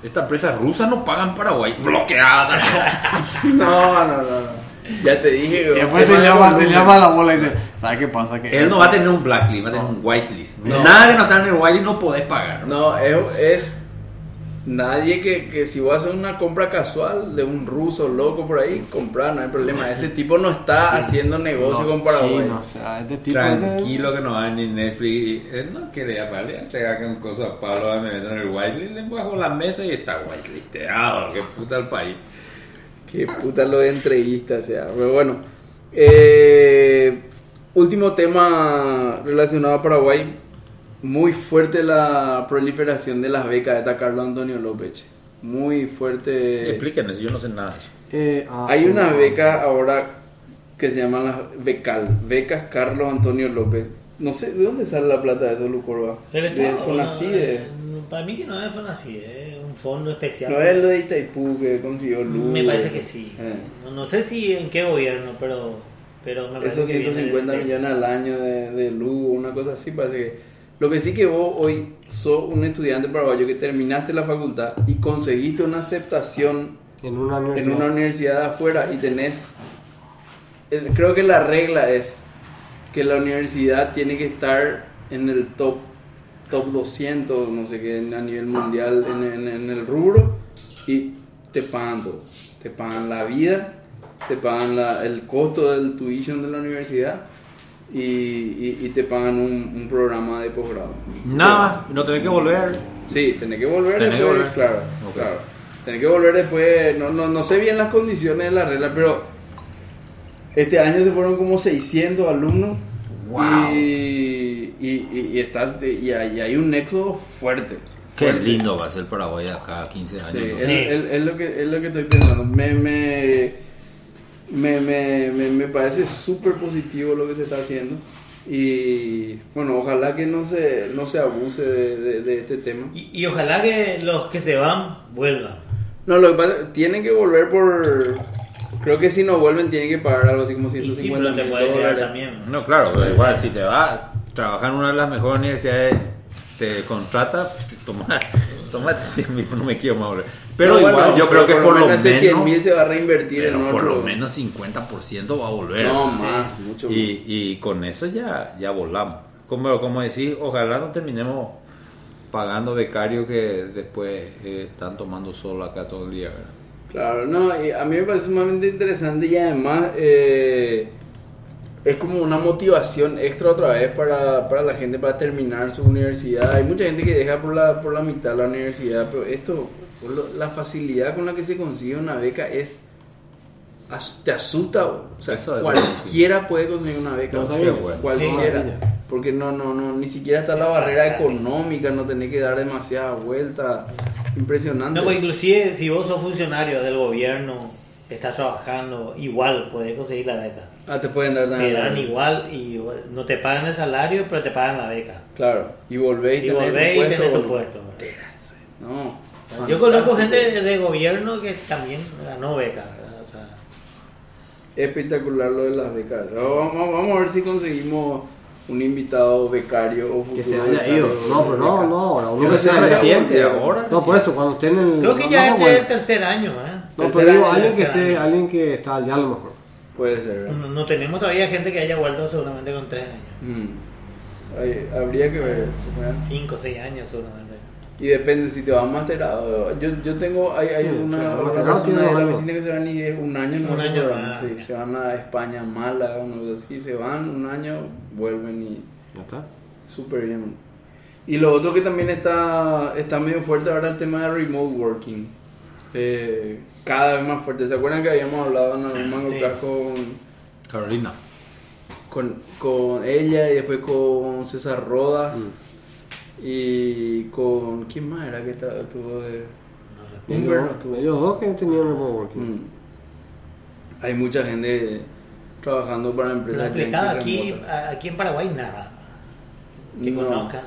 Esta empresa rusa no paga en Paraguay. Bloqueada. No, no, no. no. Ya te dije después te llama, te llama a la bola y dice, ¿sabes qué pasa? Que Él no va a tener un blacklist, va a tener un whitelist. No. Nada que no está en el whitelist no podés pagar. No, es, es nadie que, que si voy a hacer una compra casual de un ruso loco por ahí, comprar, no hay problema. Ese tipo no está haciendo negocio No, con Paraguay. sí, no, o sea, este tipo Tranquilo que no va ni Netflix. Él no quería, vale, entregar que un cosa a Pablo me meto en el whitelist, le bajo la mesa y está whitelisteado. Qué puta el país. Qué puta lo de entrevista, o sea. Pero bueno. Eh, último tema relacionado a Paraguay. Muy fuerte la proliferación de las becas de Carlos Antonio López. Muy fuerte. Explíquenme, si yo no sé nada de eso. Eh, ah, Hay unas no. becas ahora que se llaman las Becal, becas Carlos Antonio López. No sé, ¿de dónde sale la plata de eso, Lucorba? De Fonacide. no, para mí que no es Fonacide, es un fondo especial. No es lo de Itaipú que consiguió Luz. Me parece que sí. Eh. No, no sé si en qué gobierno, pero, pero me parece Esos que viene 150 de- de- millones al año de, de luz, una cosa así, parece que... Lo que sí que vos hoy sos un estudiante paraguayo que terminaste la facultad y conseguiste una aceptación En una en universidad. una universidad de afuera y tenés... el- creo que la regla es que la universidad tiene que estar en el top top 200, no sé qué, a nivel mundial en, en- en el rubro y te pagan todo. Te pagan la vida, te pagan la- el costo del tuition de la universidad y, y- y te pagan un, un programa de posgrado. Nada más, no tenés que volver. Sí, tenés que volver Tenés que después, volver. claro, Ok. claro. Tenés que volver después, no, no, no sé bien las condiciones de la regla, pero este año se fueron como 600 alumnos Wow. y, y, y- y estás de- y hay, y hay un éxodo fuerte. Qué fuerte. lindo va a ser Paraguay acá a 15 años. Sí, ¿no? es, Sí. es- es lo que, es lo que estoy pensando. Me, me, me, me, me, me parece súper positivo lo que se está haciendo. Y bueno, ojalá que no se, no se abuse de, de- de este tema. Y, y ojalá que los que se van vuelvan. No, lo que pasa tienen que volver por. Creo que si no vuelven, tienen que pagar algo así como Y sí, 150 pero te quedar dólares. también. No, claro, pero igual si te vas a trabajar en una de las mejores universidades, te contrata, pues, toma, tómate 100 mil, no me quiero más volver. Pero No, igual, bueno, yo creo que por lo menos ese 100 mil se va a reinvertir pero en otro. por lo menos 50% va a volver. No, Sí. más, mucho Y, y con eso ya, ya volamos. Como, como decís, ojalá no terminemos pagando becarios que después eh, están tomando sol acá todo el día. ¿verdad? Claro, no, y a mí me parece sumamente interesante y además eh, es como una motivación extra otra vez para, para la gente para terminar su universidad. Hay mucha gente que deja por la, por la mitad la universidad, pero esto, la facilidad con la que se consigue una beca es... as- Te asusta, o sea, Eso es cualquiera puede conseguir una beca, No, o sea, está bien. cualquiera, Sí. porque no, no, no, ni siquiera está la barrera económica, no tenés que dar demasiada vuelta, impresionante. No, pues inclusive si vos sos funcionario del gobierno, estás trabajando, igual podés conseguir la beca. Ah, te pueden dar Te dan igual y no te pagan el salario, pero te pagan la beca. Claro, y Y volvés tu y tenés tu puesto. No. Yo conozco fantástico. gente de gobierno que también ganó beca. ¿verdad? O sea, Espectacular lo de las becas. Vamos, vamos a ver si conseguimos un invitado becario o futuro Que se haya ido. No, pero no, beca. no, ahora. Uno que sea reciente, reciente ahora. No, por eso, cuando estén en el. creo que no, ya no, este bueno. es el tercer año. ¿eh? No, tercer pero digo, año, alguien que esté, año. alguien que está allá a lo mejor. Puede ser. ¿verdad? No, no tenemos todavía gente que haya vuelto seguramente con tres años. Mm. Ay, habría que ver. ¿verdad? Cinco o seis años seguramente. Y depende si te vas masterado. Yo, yo tengo, hay, hay Sí, una, claro, una persona de la oficina que se van y es un año no Un se año sí, se van a España, Málaga, cosa así, se van un año, vuelven y Ya está. súper bien. Y lo otro que también está, está medio fuerte ahora es el tema de remote working. Eh, cada vez más fuerte. ¿Se acuerdan que habíamos hablado en algún mango Sí. con, Carolina. con, con ella y después con César Rodas? Y con. ¿Quién más era que estaba, estuvo de.? Ellos, ellos dos que tenían remote working. Mm. Hay mucha gente trabajando para Pero empresas aplicado yankees aquí, remotas. a- aquí en Paraguay nada. Que No. conozca.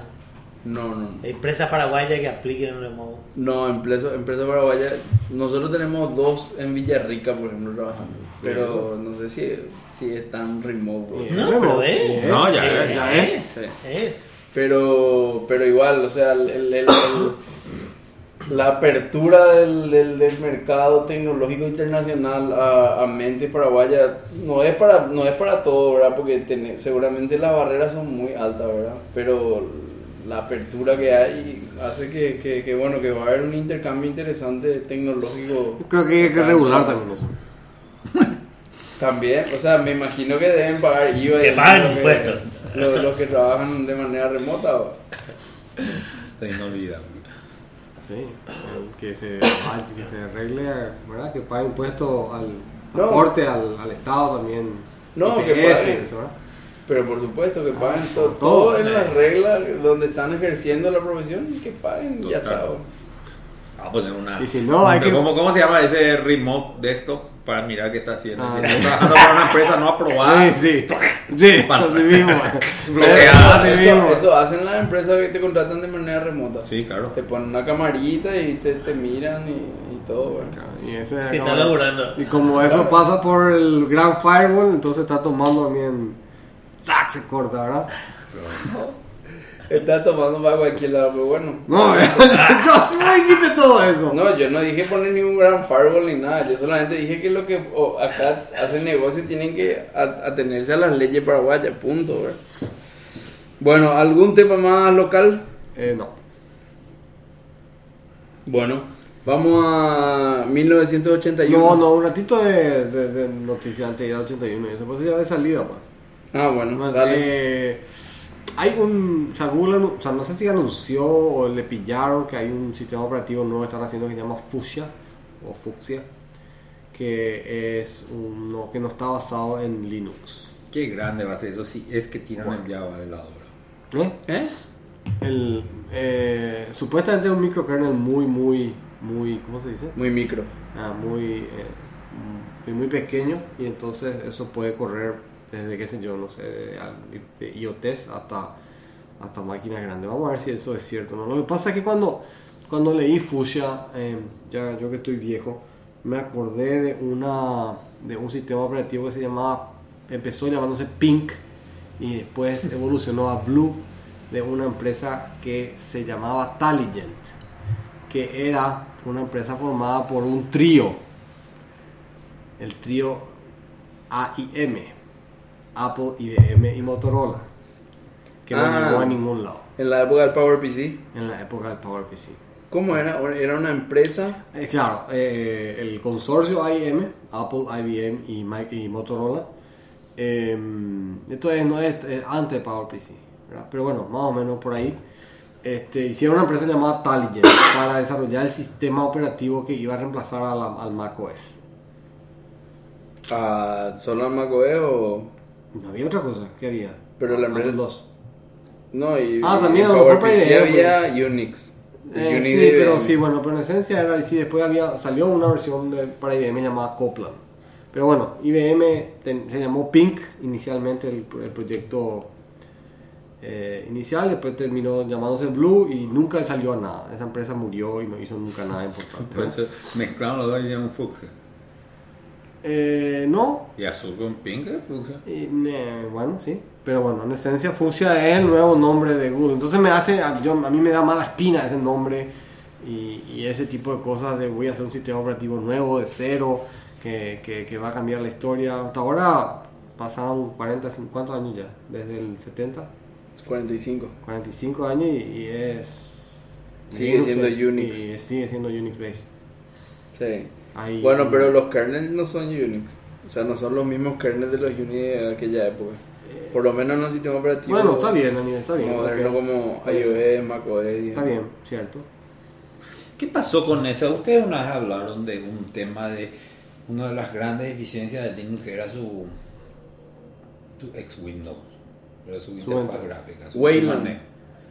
No, no. Empresas paraguayas que apliquen el remote. No, empresa, empresa paraguaya. Nosotros tenemos dos en Villarrica, por ejemplo, trabajando. Pero no sé si, si es tan remote. No, pero es. No, ya Eh, es, ya es. Sí. Es. Pero, pero igual, o sea, el- el- el- el- la apertura del, del- del mercado tecnológico internacional a, a mente paraguaya no es para no es para todo, ¿verdad? Porque seguramente las barreras son muy altas, ¿verdad? Pero la apertura que hay hace que, que, que, bueno, que va a haber un intercambio interesante tecnológico. Creo que hay que regular también eso. También, o sea, me imagino que deben pagar IVA. y Que impuestos. Los, los que trabajan de manera remota. ¿o? Está inolvidable. Sí, que se, que se arregle, ¿verdad? Que pague impuesto al No. aporte al, al Estado también. No, que IPS, paguen. eso, ¿verdad? Pero por supuesto que paguen Ah, to- por todo, todo. en las reglas donde están ejerciendo la profesión, que paguen y ya Total. está. ¿o? Vamos a poner una. Y si no, hay que- ¿cómo, ¿Cómo se llama ese remote desktop para mirar qué está haciendo? Ah, sí. está trabajando para una empresa no aprobada. Sí, sí, sí, Bueno. así mismo. Bloqueada. Así Eso, mismo. eso hacen las empresas que te contratan de manera remota. Sí, claro. Te ponen una camarita y te, te miran y, y todo. bueno. Y, ese, Si está laburando. y como eso pasa por el Gran Firewall, entonces está tomando también. ¡Zac! Se corta, ¿verdad? Está tomando para cualquier lado, pero bueno. No, me dijiste todo eso. No, yo no dije poner ningún gran firewall ni nada. Yo solamente dije que lo que acá hacen negocio tienen que atenerse a las leyes paraguayas, punto. ¿verdad? Bueno, ¿algún tema más local? Eh, no. Bueno, vamos a 1981. No, no, un ratito de, de, de ir al 81. Eso pues ya de salida, pues. Ah, bueno, dale. eh, hay un. O sea, Google, o sea, no sé si anunció o le pillaron que hay un sistema operativo nuevo que están haciendo que se llama Fuchsia o Fuchsia, que es uno que no está basado en Linux. Qué grande va a ser eso si es que tiran el Java de lado. ¿Eh? ¿Eh? El, eh, supuestamente es un microkernel muy, muy, muy. ¿Cómo se dice? Muy micro. Ah, muy, eh, muy, muy pequeño y entonces eso puede correr desde, qué sé yo, no sé, de, de IoTs hasta, hasta máquinas grandes. Vamos a ver si eso es cierto. ¿no? Lo que pasa es que cuando, cuando leí Fuchsia, eh, ya yo que estoy viejo, me acordé de, una, de un sistema operativo que se llamaba, empezó llamándose Pink y después evolucionó a Blue de una empresa que se llamaba Taligent que era una empresa formada por un trío, el trío AIM, Apple, IBM y Motorola, que no Ah. llegó a ningún lado En la época del PowerPC. en la época del PowerPC. ¿Cómo era? Era una empresa. Eh, claro, eh, el consorcio AIM, Apple, IBM y, Mi- y Motorola, eh, esto es, no es, es antes de PowerPC, ¿verdad? pero bueno, más o menos por ahí. Este, hicieron una empresa llamada Taligent para desarrollar el sistema operativo que iba a reemplazar a la- al macOS. a ¿Solo a macOS o.? No había otra cosa, ¿qué había? Pero la empresa- dos. No, y. Ah, y también a lo mejor para había Unix. Eh, Unix sí, pero sí, bueno, pero en esencia era sí, después había salió una versión de- para IBM llamada Copland. Pero bueno, IBM ten- se llamó Pink inicialmente el, el proyecto eh, inicial, después terminó llamándose Blue y nunca salió a nada. Esa empresa murió y no hizo nunca nada importante. Eso mezclaron los dos y dieron un fucsia. Eh, no, Y azul con pink es fucsia. y, eh, bueno, sí. Pero bueno, en esencia Fuchsia es el nuevo nombre de Google. Entonces me hace, a, yo- a mí me da mala espina ese nombre y, y ese tipo de cosas de voy a hacer un sistema operativo nuevo, de cero, que, que, que va a cambiar la historia. Hasta ahora pasaron 40, 50 años ya, desde el 70, 45. 45 años y, y es... Sigue Linux, siendo eh, Unix. Y sigue siendo Unix based. Sí. Ahí- Bueno, pero los kernels no son Unix. O sea, no son los mismos kernels de los Unix de aquella época. Por lo menos en un sistema operativo. Bueno, está bien, Daniel, está bien. Moderno como iOS, macOS. Está bien, cierto. ¿Qué pasó con eso? Ustedes una vez hablaron de un tema de una de las grandes deficiencias de Linux que era su, su ex Windows, era su, interfaz ventana. gráfica. su Wayland.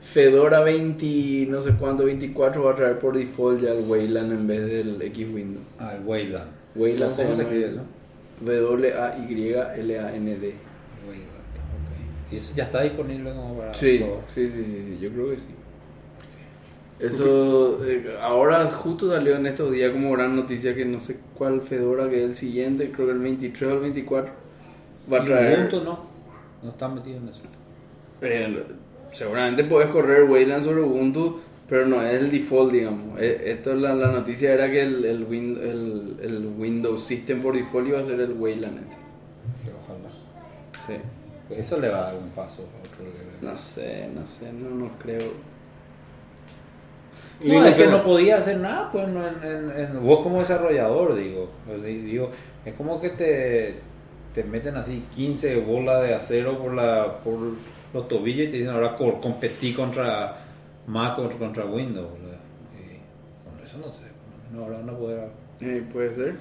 Fedora 20, no sé cuánto, 24 va a traer por default ya el Wayland en vez del X Windows. Ah, el Wayland. Wayland ¿Cómo se escribe eso? W-A-Y-L-A-N-D. Wayland, ok. ¿Y eso ya está disponible como para Sí, sí, sí, sí, sí, yo creo que sí. Eso, eh, ahora justo salió en estos días como gran noticia que no sé cuál Fedora que es el siguiente, creo que el 23 o el 24, va a traer... Ubuntu no, no está metido en eso. Eh, seguramente puedes correr Wayland sobre Ubuntu, pero no es el default, digamos. Eh, Esto la, la noticia era que el, el, Win- el, el Windows System por default iba a ser el Wayland. este. Que ojalá. Sí. Eso le va a dar un paso a otro nivel. No sé, no sé, no, no creo. No, es que no podía hacer nada, pues no, en, en- en- vos como desarrollador, digo, pues, di- digo, es como que te, te meten así 15 bolas de acero por la por los tobillos y te dicen ahora competí contra Mac o contra Windows. ¿verdad? Y con eso no sé, no, ahora no poder Eh, puede ser.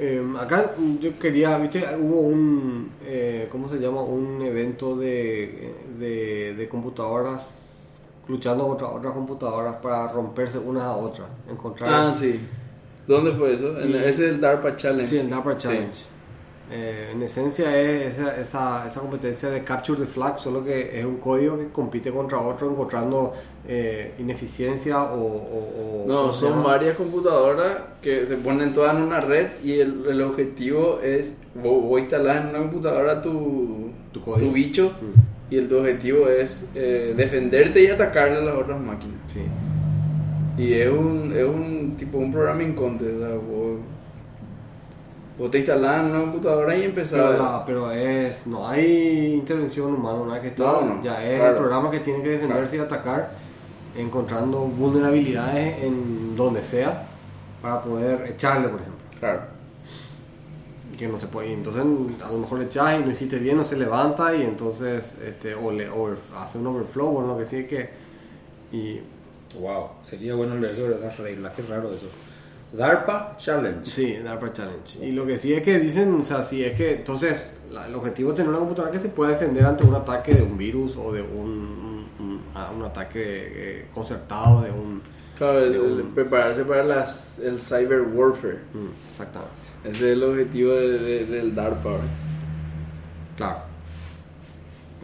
Eh, acá yo quería, viste, hubo un, eh, ¿cómo se llama? Un evento de, de, de computadoras luchando contra otras computadoras para romperse unas a otras, encontrar... Ah, sí. ¿Dónde fue eso? Y- ese es el DARPA Challenge. Sí, el DARPA Sí. Eh, en esencia es esa, esa, esa competencia de capture the flag, solo que es un código que compite contra otro encontrando eh, ineficiencia o... o- o- No, ¿cómo se son llama? varias computadoras que se ponen todas en una red y el, el objetivo es, vos, vos instalás en una computadora tu, Tu código. bicho Mm, y el tu objetivo es eh, defenderte y atacarle a las otras máquinas. sí. Y es un, es un tipo un programming contest, o sea, vos, vos te instalás en una computadora y Pero, empezás... la- pero es no hay intervención humana, nada que está, No, no, ya es claro. el programa que tiene que defenderse y atacar, encontrando vulnerabilidades en donde sea para poder echarle, por ejemplo. Claro. que no se puede. Entonces, a lo mejor le echas y no hiciste bien, no se levanta y entonces, este, o le over- hace un overflow o lo que sí que. Y Wow, sería bueno leer sobre las reglas, qué raro eso. DARPA Challenge. sí, DARPA Challenge. Y lo que sí es que dicen, o sea, sí es que entonces la- el objetivo es tener una computadora que se pueda defender ante un ataque de un virus o de un, un, un- ah, un ataque eh, concertado de un. Claro, el- el prepararse para las, el cyber warfare. Mm, exactamente. Ese es el objetivo de- de- del DARPA. Claro.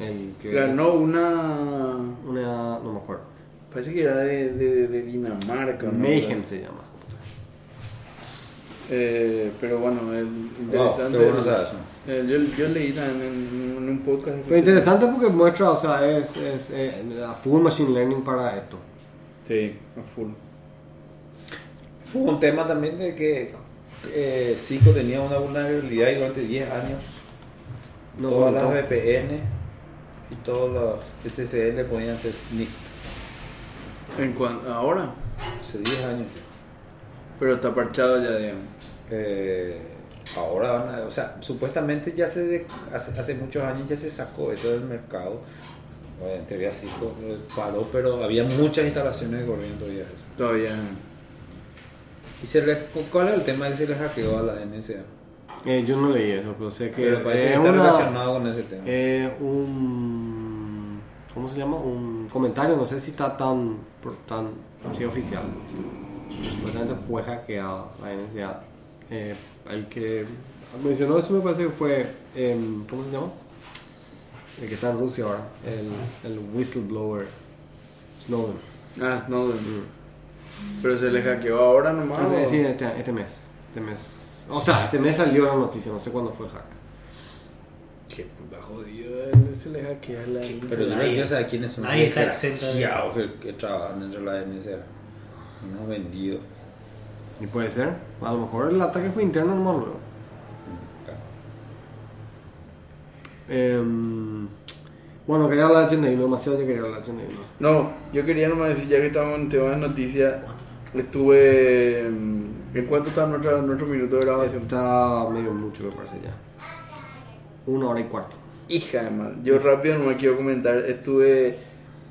El que. Ganó una. Una. No me acuerdo. Parece que era de, de, de Dinamarca. ¿no? Mayhem se llama. Eh, pero bueno, el interesante. bueno eh, yo, yo leí también en, en un podcast. Pero interesante porque muestra, o sea, es, es eh, a full machine learning para esto. Sí, a full. Hubo un tema también de que eh, Cisco tenía una vulnerabilidad y durante 10 años No todas las. VPN y todos los SSL podían ser sniff En cuan- ahora, hace 10 años. pero está parchado ya, digamos. Eh, ahora, van a- o sea, supuestamente ya se de- hace, hace muchos años ya se sacó eso del mercado. Bueno, en teoría Cisco eh, paró, pero había muchas instalaciones corriendo todavía eso. Todavía. ¿Y se les, cuál es el tema de que se les hackeó a la NSA? Eh, yo no leí eso, pero sé que Pero parece que es está una- relacionado con ese tema. eh, un ¿cómo se llama? Un comentario, no sé si está tan tan sí, oficial. Supuestamente fue hackeada la NSA. Eh, el que mencionó esto me parece que fue em, ¿cómo se llama? El que está en Rusia ahora, el, el whistleblower Snowden. Ah, Snowden. Pero se le hackeó ahora nomás. Este- o- sí, este, este mes. Este mes. O sea, este mes salió la noticia, no sé cuándo fue el hack. Qué puta jodido, eh, se le hackea la. Pero yo no Nadie- quiero saber quiénes son nadie está exento de- que, que trabajan dentro de la NSA. Unos vendidos. Y puede ser. A lo mejor el ataque fue interno nomás luego. Em, bueno, quería hablar de 81, demasiado yo quería hablar de 81. No, yo quería nomás decir, ya que estamos en tema de noticias, estuve. mm, ¿En cuánto está nuestro, nuestro minuto de grabación? Está medio mucho, me parece ya. Una hora y cuarto. Hija de mal. Yo rápido no me quiero comentar. Estuve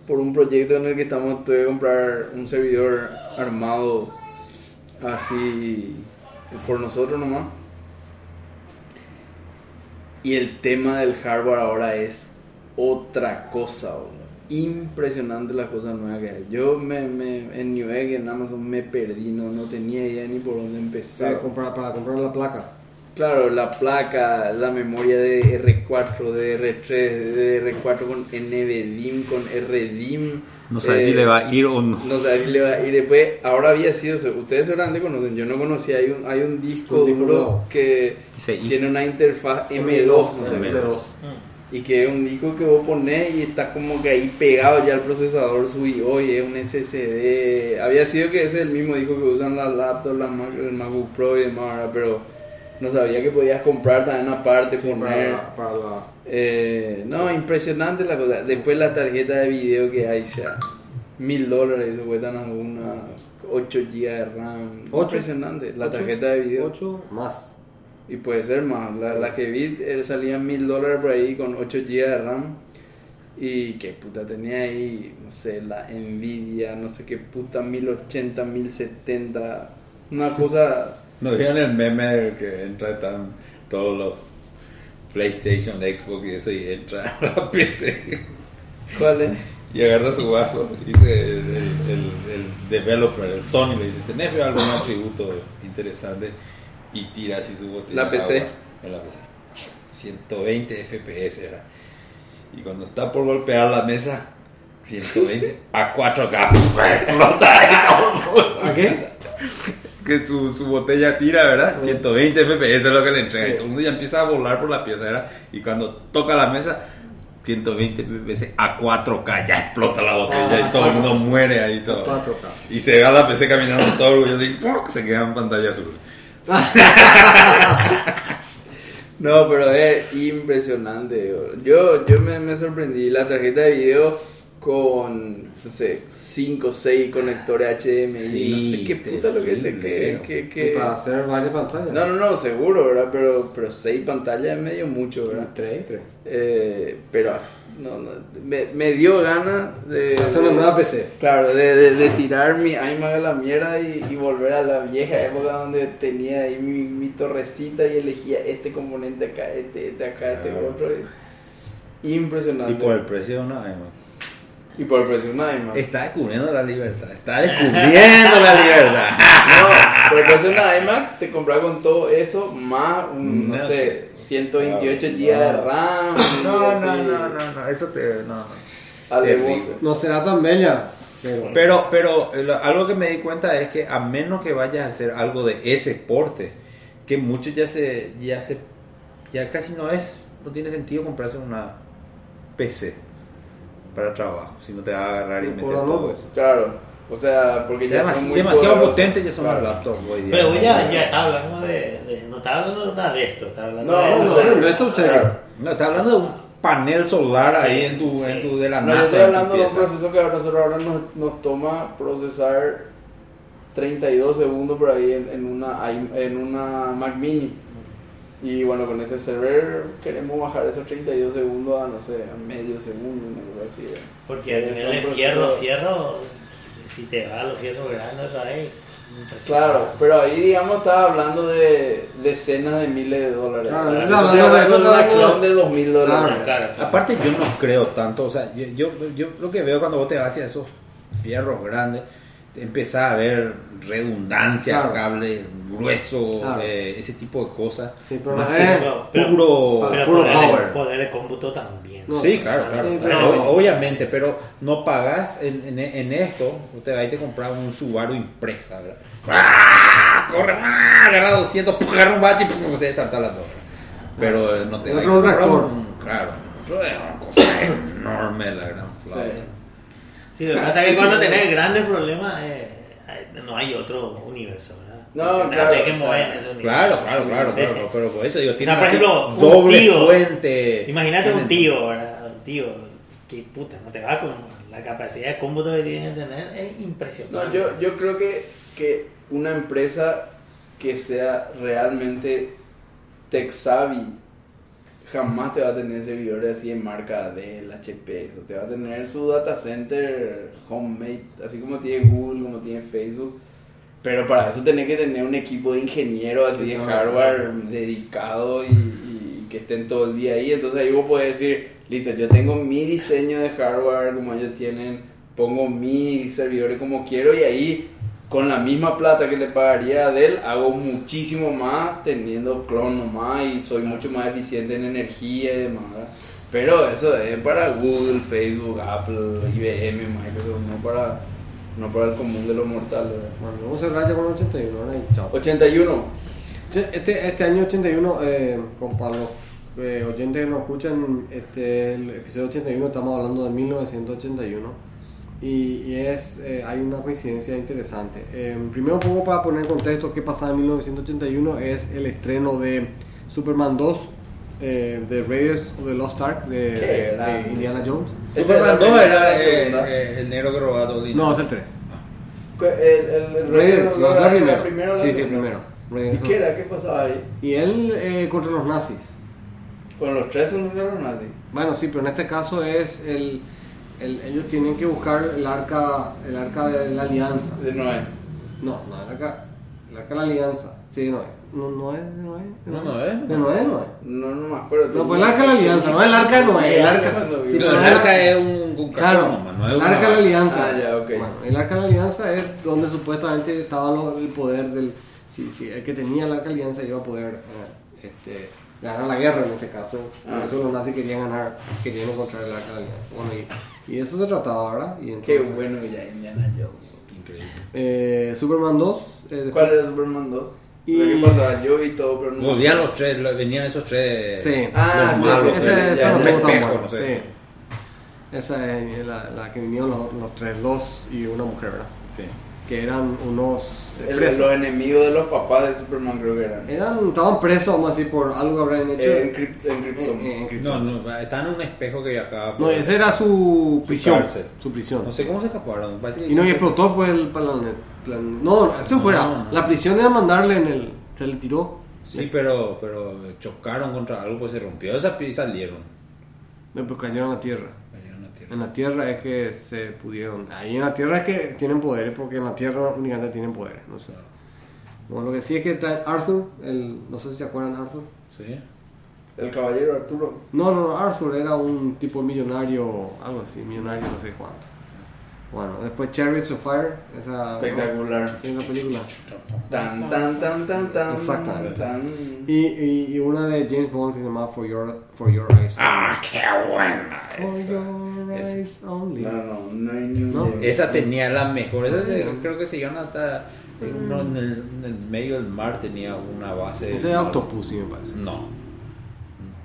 por un proyecto en el que estamos, tuve que comprar un servidor armado así por nosotros nomás. Y el tema del hardware ahora es otra cosa, boludo. Impresionante las cosas nuevas que hay. Yo me, me, en Newegg, en Amazon, me perdí, no, no tenía idea ni por dónde empezar. para comprar la placa. Claro, la placa, la memoria de R4, de R3, de R4 con NVDIM, con RDIM. No sabes eh, si le va a ir o no. No sabes si le va a ir. Después, ahora había sido, ustedes seguramente conocen, yo no conocía, hay un, hay un disco duro que Dice tiene una interfaz M2, no sé, M2. y que es un disco que vos ponés y está como que ahí pegado ya al procesador subió y es un SSD. Había sido que ese es el mismo disco que usan las laptops, las Mac- el MacBook Pro y demás, pero no sabía que podías comprar también aparte, Sí, poner... para, para la... Eh, no, impresionante la cosa. Después la tarjeta de video que hay, ya mil dólares, eso cuestan alguna 8 GB de RAM. ¿Ocho? Impresionante, la ¿Ocho? tarjeta de video. 8 más. Y puede ser más. La, la que vi eh, salía mil dólares por ahí con 8 GB de RAM. Y que puta tenía ahí, no sé, la Nvidia, no sé qué puta, 1080, 1070. Una cosa. ¿No vieron el meme que entra están todos los PlayStation, Xbox y eso y entra a la PC ¿Cuál es? y agarra su vaso y dice el, el, el- el developer, el Sony le dice, ¿tenés algún atributo interesante? Y tira así su botella La de PC. agua en la PC. 120 FPS era. Y cuando está por golpear la mesa, 120 a 4K. Explota ahí todo. ¿A qué? que su, su botella tira, ¿verdad? 120 FPS es lo que le entrega. Y todo el mundo ya empieza a volar por la pieza, ¿verdad? Y cuando toca la mesa, 120 FPS a 4K, ya explota la botella y todo el mundo muere ahí todo. 4K. Y se ve a la PC caminando todo orgulloso y ¡pum! se queda en pantalla azul. No, pero es impresionante. Yo, yo me, me sorprendí. La tarjeta de video con, no sé, 5 o 6 conectores HDMI. Sí, no sé qué puta lo que te que, que, que- para hacer varias pantallas. No, no, no, seguro, ¿verdad? Pero, pero 6 pantallas es medio mucho, ¿verdad? 3, 3. Eh, pero no, no, me, me dio ganas de... Hacer una de- nueva PC. Claro, de, de, de tirar mi iMac a la mierda y, y volver a la vieja época donde tenía ahí mi, mi torrecita y elegía este componente acá, este, este acá, este Claro. otro. impresionante. Y por el precio, no, además. Y por el precio de un iMac. Está descubriendo la libertad. Está descubriendo la libertad. No, por el precio de una iMac te compras con todo eso más, un, no No. sé, 128 No. GB de RAM. No, no, no, no, no, eso te. No, no. No será tan bella. Pero, Pero, algo que me di cuenta es que a menos que vayas a hacer algo de ese porte, que muchos ya se, ya se, ya casi no es, no tiene sentido comprarse una PC para trabajo, si no te va a agarrar y meter todo eso. Claro, o sea, porque ya Demas- son muy demasiado poderosos. potentes ya son Claro. los laptops hoy día. Pero ya, ya está hablando de, de- No está hablando nada de esto, está hablando No, de. no, no, serio, no, esto claro. No, está hablando de un panel solar Sí, ahí en tu, sí. en tu de la No, NASA. estoy en tu hablando de un proceso que a nosotros ahora nos, nos toma procesar 32 segundos por ahí en, en una, en una Mac Mini. Y bueno, con ese server queremos bajar esos 32 segundos a, no sé, a medio segundo, una cosa así. ¿eh? Porque a nivel de fierro, fierro. Si te va a los fierros grandes, ¿sabes? Claro, pero ahí digamos estaba hablando de decenas de miles de dólares. Claro, Yo yo estoy hablando de- de 2000 dólares. Aparte yo no creo tanto, o sea, yo, yo, yo lo que veo cuando vos te vas hacia esos fierros grandes, empezás a ver redundancia, Claro. cables gruesos, Claro. eh, ese tipo de cosas. Sí, pero Más no que pero- puro, Pero puro poder, power. De, poder de cómputo también. No. Sí, claro, claro. Sí, claro, pero- Obviamente, pero no pagas en, en, en esto, usted va y te compras un Subaru impresa, ¿verdad? ¡Ah! Corre, ¡ah! agarra 200, ¡pum! agarra un bache y ¡pum! se está la torre. Pero eh, no te va a Claro, otro es una cosa enorme la gran flava. Sí. Sí, lo que pasa es que cuando tenés grandes problemas, eh, eh, no hay otro universo, ¿verdad? No, claro, que o mover ese universo. Claro, claro, claro, claro, pero por eso digo, O tiene sea, por ejemplo, un doble tío. fuente. Imagínate un tío, ¿verdad? Un tío que puta, no te va con la capacidad de cómputo que tiene que tener, es impresionante. No, yo, yo creo que, que una empresa que sea realmente tech savvy jamás te va a tener servidores así en marca Dell, HP. Te va a tener su data center homemade, así como tiene Google, como tiene Facebook. Pero para eso tenés que tener un equipo de ingenieros así Sí, de hardware dedicado y, y que estén todo el día ahí. Entonces ahí vos puedes decir, listo, yo tengo mi diseño de hardware como ellos tienen, pongo mis servidores como quiero y ahí con la misma plata que le pagaría a Dell, hago muchísimo más teniendo clon nomás y soy mucho más eficiente en energía y demás. ¿verdad? Pero eso es para Google, Facebook, Apple, IBM, Microsoft, no para, no para el común de los mortales. ¿verdad? Bueno, vamos a cerrar ya con el 81, ahora y chao. 81. Che, Este, este año 81, eh, con eh, oyentes que nos escuchan, este, el episodio 81 estamos hablando de 1981 y, y es, eh, hay una coincidencia interesante. Eh, primero un poco para poner en contexto qué pasaba en 1981 es el estreno de Superman 2 eh, de Raiders of the Lost Ark de, Qué de. Indiana Jones. Superman 2 primera, era eh, eh, el negro que robaba todo el. No, es el 3. El, el, el Raiders, no, es el primero. primero sí, sí, el primero. ¿Y Raiders qué of- era? ¿Qué pasaba ahí? Y él eh, contra los nazis. Con los tres son así. Bueno, sí, pero en este caso es el, el- ellos tienen que buscar el arca, el arca de la alianza. De Noé. No, no, el arca, el arca de la alianza. Sí, de Noé. No, no es de Noé. de No, no es. De Noé, Noé. No, no me acuerdo. No, pues el arca de la alianza, no el arca de Noé. El arca, sí, No, el arca es un, un Claro, no es el arca de la alianza. Ah, ya, ok. Bueno, el arca de la alianza es donde supuestamente estaba lo- el poder del. Si, si el que tenía el arca de la alianza iba a poder eh, este, ganar la guerra en este caso. Por Ah. eso los nazis querían ganar, querían encontrar el arca de la alianza. Bueno, y, y eso se trataba, ¿verdad? Y Qué entonces, bueno que ya Indiana Jones. Increíble. eh, Superman 2. eh, ¿Cuál era Superman 2? Y- ¿Qué pasaba? Yo vi todo, pero no. Volvían los tres, lo- venían esos tres. Sí. Ah, los sí, malos, sí, esa, sí, esa ya, no ya, estuvo tan espejo, buena, no sé. sí. Esa es la, la que vinieron los, los tres, dos y una mujer, ¿verdad? Sí. Que eran unos El- presos. los enemigos de los papás de Superman creo que eran. Eran, estaban presos, vamos a decir, por algo que habrán hecho. Eh, en, Krypt- en en- Krypton. en Krypton. No, no, estaban en un espejo que viajaba. No, por- esa era su prisión. cárcel. Su prisión. No sé cómo se escaparon. Que Y no, y explotó pues el plan- plan- No, eso fuera. No, no. La prisión era mandarle en el. Se le tiró. Sí, pero, pero chocaron contra algo, pues se rompió esa y salieron. Después cayeron a tierra. Cayeron a tierra. En la tierra es que se pudieron. Ahí en la tierra es que tienen poderes, porque en la tierra únicamente tienen poderes. No sé. Bueno, lo que sí es que está Arthur, el, no sé si se acuerdan de Arthur. Sí. El caballero Arturo. No, no, no, Arthur era un tipo millonario, algo así, millonario no sé cuánto. Bueno, después Chariots of Fire, esa, Espectacular. esa película. Tan, tan, tan, tan, tan. Exactamente. tan. Y, y, y una de James Bond que se llama For Your, For Your Eyes. ¡Ah, qué buena! For esa. Your Esa. Eyes Only. No, no, no hay. No. Esa tenía la mejor. Esa de- creo que se iban hasta. uno en, el, en el medio del mar tenía una base. Ese es me parece. No.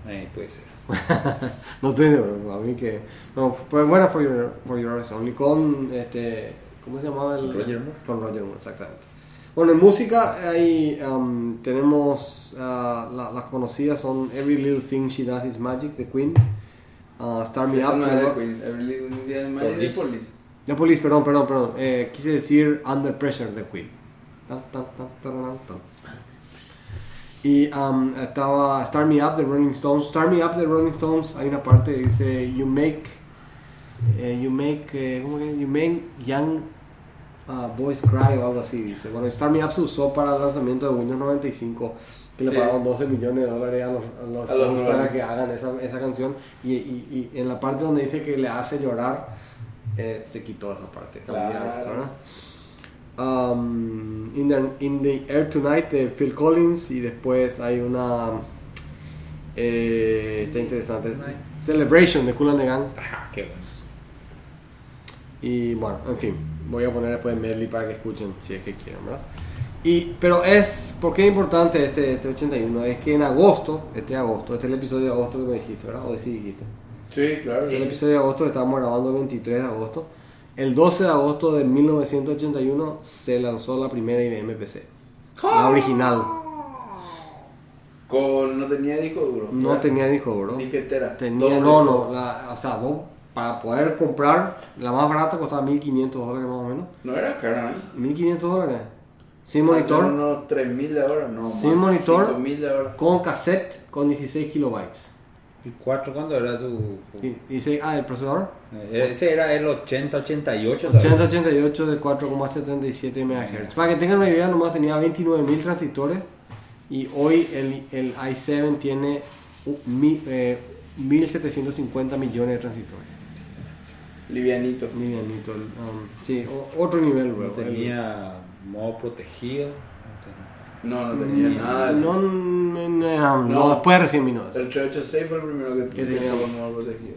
Eh, puede ser. no sé, pero a mí que. No, pues bueno, For Your, For Your Eyes Only con este. ¿Cómo se llamaba el? Roger Moore. Con Roger Moore, exactamente. Bueno, en música ahí um, tenemos ah, la- las conocidas son Every Little Thing She Does Is Magic de Queen, ah, Start Me Up no de Queen. Every Little Thing is Magic de Police. De Police, perdón, perdón, perdón. Eh, quise decir Under Pressure de Queen. Tan, tan, tan. Y um, estaba Start Me Up de Rolling Stones. Start Me Up de Rolling Stones, hay una parte que dice You make, eh, you make, eh, ¿cómo que? You make young uh, boys cry o algo así, dice. Bueno, Start Me Up se usó para el lanzamiento de Windows 95, que le Sí. pagaron 12 millones de dólares a los, a los A los Stones para que hagan esa, esa canción. Y, y, y en la parte donde dice que le hace llorar, eh, se quitó esa parte. Claro. Um, in, the, in the Air Tonight de Phil Collins y después hay una eh, está interesante Celebration de Cool and the Gang Ah, qué bueno. y bueno en fin voy a poner después medley para que escuchen si es que quieren ¿verdad? y pero es ¿por qué es importante este, este 81? es que en agosto este agosto este es el episodio de agosto que me dijiste ¿verdad? o sí dijiste Sí, claro. el episodio de agosto que estábamos grabando el 23 de agosto. El 12 de agosto de 1981 se lanzó la primera IBM PC. La original. Con, no tenía disco duro. No ¿verdad? tenía disco duro. Disquetera. Tenía, no, no. La, o sea, vos, para poder comprar, la más barata costaba 1500 dólares más o menos. No era cara, ¿eh? 1500 dólares. Sin monitor, unos 3000 de ahora, no. Sin más, monitor. 5000 de ahora. con cassette, con 16 kilobytes. ¿Y cuatro cuándo era tu.? Y, y dice, ah, el procesador. Eh, Ese era el 80-88. 8088 de 4,77 MHz. Para que tengan una idea, nomás tenía 29.000 transistores y hoy el, el i7 tiene mi- eh, 1.750 millones de transistores. Livianito. Livianito, el, um, sí, o- otro nivel luego. Tenía modo protegido. No, no tenía nada. de eso. No, no, no, no, No. después recién vino eso. El 386 fue el primero que, Que tenía. modo protegido.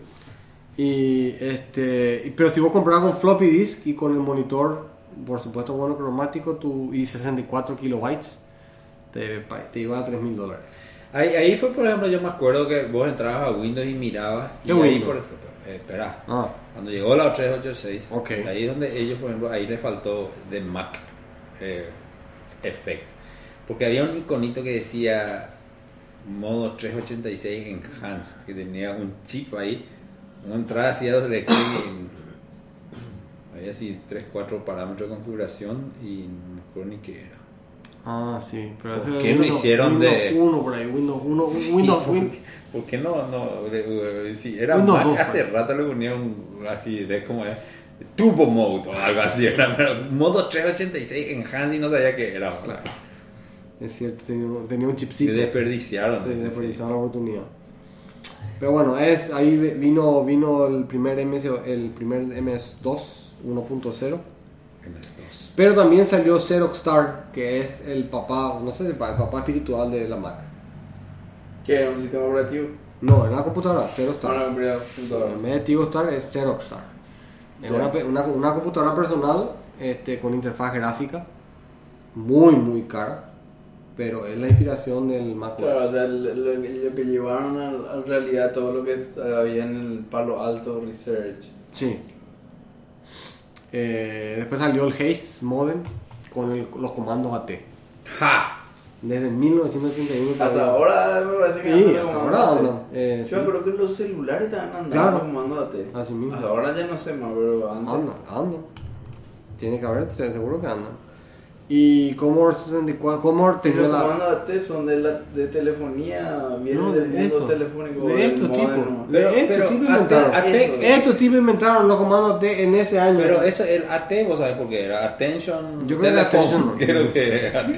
Y este, pero si vos comprabas con floppy disk y con el monitor, por supuesto monocromático, tu, y 64 kilobytes, te, te iba a 3 mil dólares. Ahí, ahí fue, por ejemplo, yo me acuerdo que vos entrabas a Windows y mirabas. ¿Qué y ahí, por ejemplo, eh, espera, Ah, cuando llegó la 386, Ok. ahí es donde ellos, por ejemplo, ahí le faltó de Mac eh, Effect. Porque había un iconito que decía modo 386 Enhanced, que tenía un chip ahí. Uno entraba así a doble clic había así 3, 4 parámetros de configuración y no me acuerdo ni qué era. ah, sí, pero ¿Por qué no Windows- hicieron Windows de- 1 por ahí, Windows 1, Sí, Windows, ¿por, por qué no? no eh, sí, era Windows Mac, 2, hace pues. rato le ponía un así de como es Turbo Mode o algo así, era, pero modo 386 Enhanced y no sabía qué era. Claro. Es cierto, tenía, un- tenía un Se desperdiciaron. Se sí, sí. desperdiciaron la oportunidad. Pero bueno, es, ahí vino, vino el primer MS, el primer MS2 1.0. MS2. Pero también salió Xerox Star, que es el papá, no sé, el pa- el papá espiritual de la Mac. ¿Qué era un sistema operativo? No, era una computadora, Xerox Star. compré En computadora. vez de Tigo Star es Xerox Star. Es una, una, una computadora personal este, con interfaz gráfica, muy, muy cara, pero es la inspiración del Mac. Claro, o sea, lo, lo- lo que llevaron a, a realidad todo lo que había en el Palo Alto Research. Sí. Eh, después salió el Haze Modem con el- los comandos AT. ¡Ja! Desde 1981. Hasta ahora me parece que Sí, andan hasta ahora andan, eh, Yo sí. creo que los celulares estaban andando Claro. comando AT. Así mismo. Hasta ahora ya no sé más, pero antes. Andan, andan. Tiene que haber, se- seguro que andan. Y Commodore 64, Commodore Y tenía los la... comandos AT son de, la, de telefonía, vienen No, del de mundo esto. telefónico. De estos tipos. ¿no? De estos tipos inventaron. Estos tipos inventaron los comandos AT en ese año. pero eso, el AT, vos sabés por qué era. Attention. Yo creo que Telephone, Attention. Creo que era AT.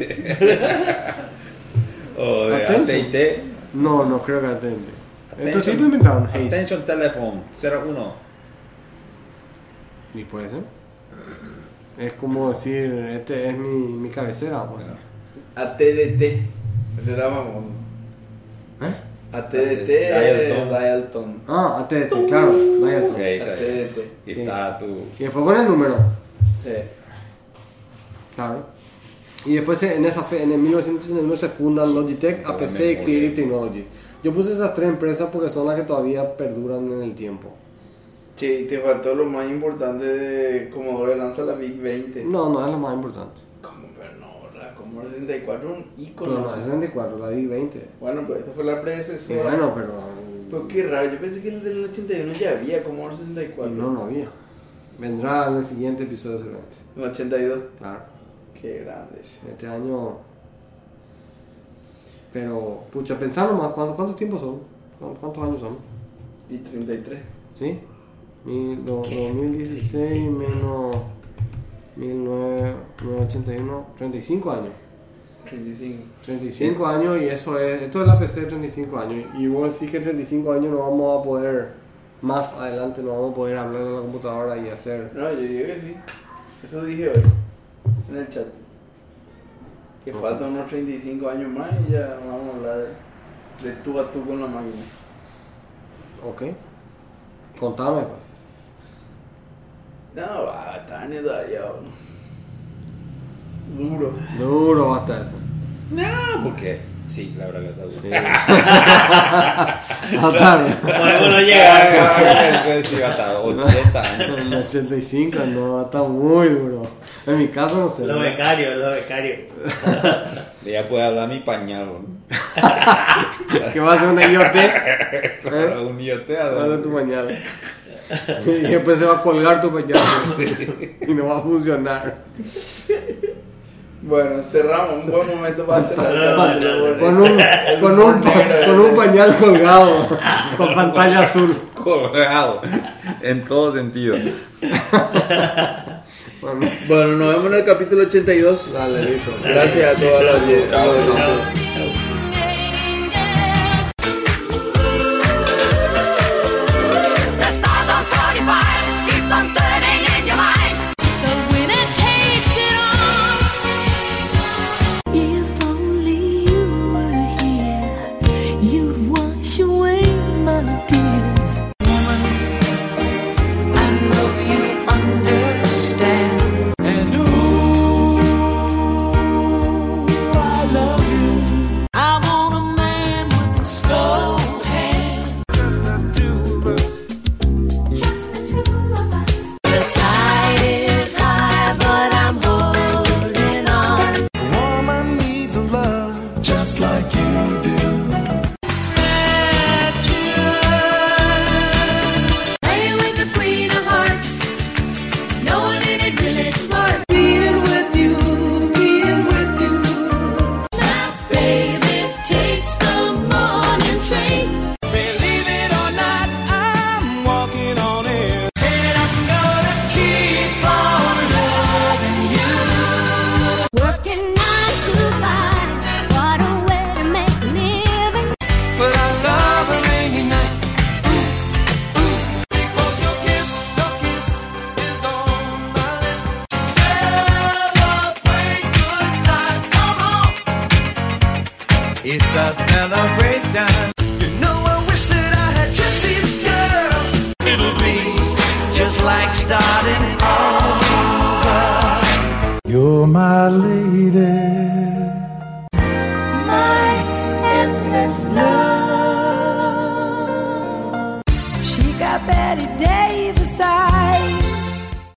o de Attention. AT&T. No, no creo que atende. Estos Attention- tipos inventaron. Attention Telephone 01. Ni puede ser. Es como decir, este es mi, mi cabecera. Pues. ATDT. Ese era famoso. ¿Eh? ATDT Dial tone. Dial tone. Ah, ATT, claro. Vaya tú. Ok, ahí sabes. ATDT. Y Sí. está tu. Y después pone el número. Eh, Claro. Y después en esa fe- en el 1981 se fundan Logitech, Con APC y. Creative Technology. Yo puse esas tres empresas porque son las que todavía perduran en el tiempo. Sí, te faltó lo más importante de Commodore lanza la VIC 20. No, no es la más importante. ¿Cómo? Pero no, la Commodore 64 es un Pero icono. no, es 64, la VIC-20. Bueno, pues esta fue la predecesora. bueno, pero... Pero qué raro, yo pensé que el del 81 ya había Commodore 64. No, no había. Vendrá en el siguiente episodio seguramente. El 82. Claro. Qué grande ese. Este año... Pero, pucha, pensando más, ¿cuántos, cuántos tiempos son? ¿Cuántos, cuántos años son? Y 33. ¿Sí? Mil- do- 2016 menos 1981, 35 años. 35. 35 años y eso es, esto es la PC de 35 años. Y vos decís que en 35 años no vamos a poder, más adelante no vamos a poder hablar a la computadora y hacer... No, yo digo que sí. Eso dije hoy. En el chat. Que Ok. faltan unos 35 años más y ya vamos a hablar de tú a tú con la máquina. Ok. Contame. pues. No, va a estar ni todavía. ¿no? Duro. Duro va a estar eso. No, ¿por qué? Sí, la verdad que está Sí. Va a estar. Podemos no llegar. Puede ser hasta 80 años. En el 85 no va a estar muy duro. En mi caso no sé. Los becarios, los becarios. Ya puede hablar mi pañal, ¿no? ¿Qué va a ser una IoT? Para un IoT a Va a dónde? tu pañal. Y después se va a colgar tu pañal. Y no va a funcionar. Bueno, cerramos. Un buen momento para cerrar. Con un, con, un, con un pañal colgado. Con pantalla azul. Colgado. En todo sentido. Bueno, nos vemos en el capítulo 82. dale, listo. Gracias a todas las Chao,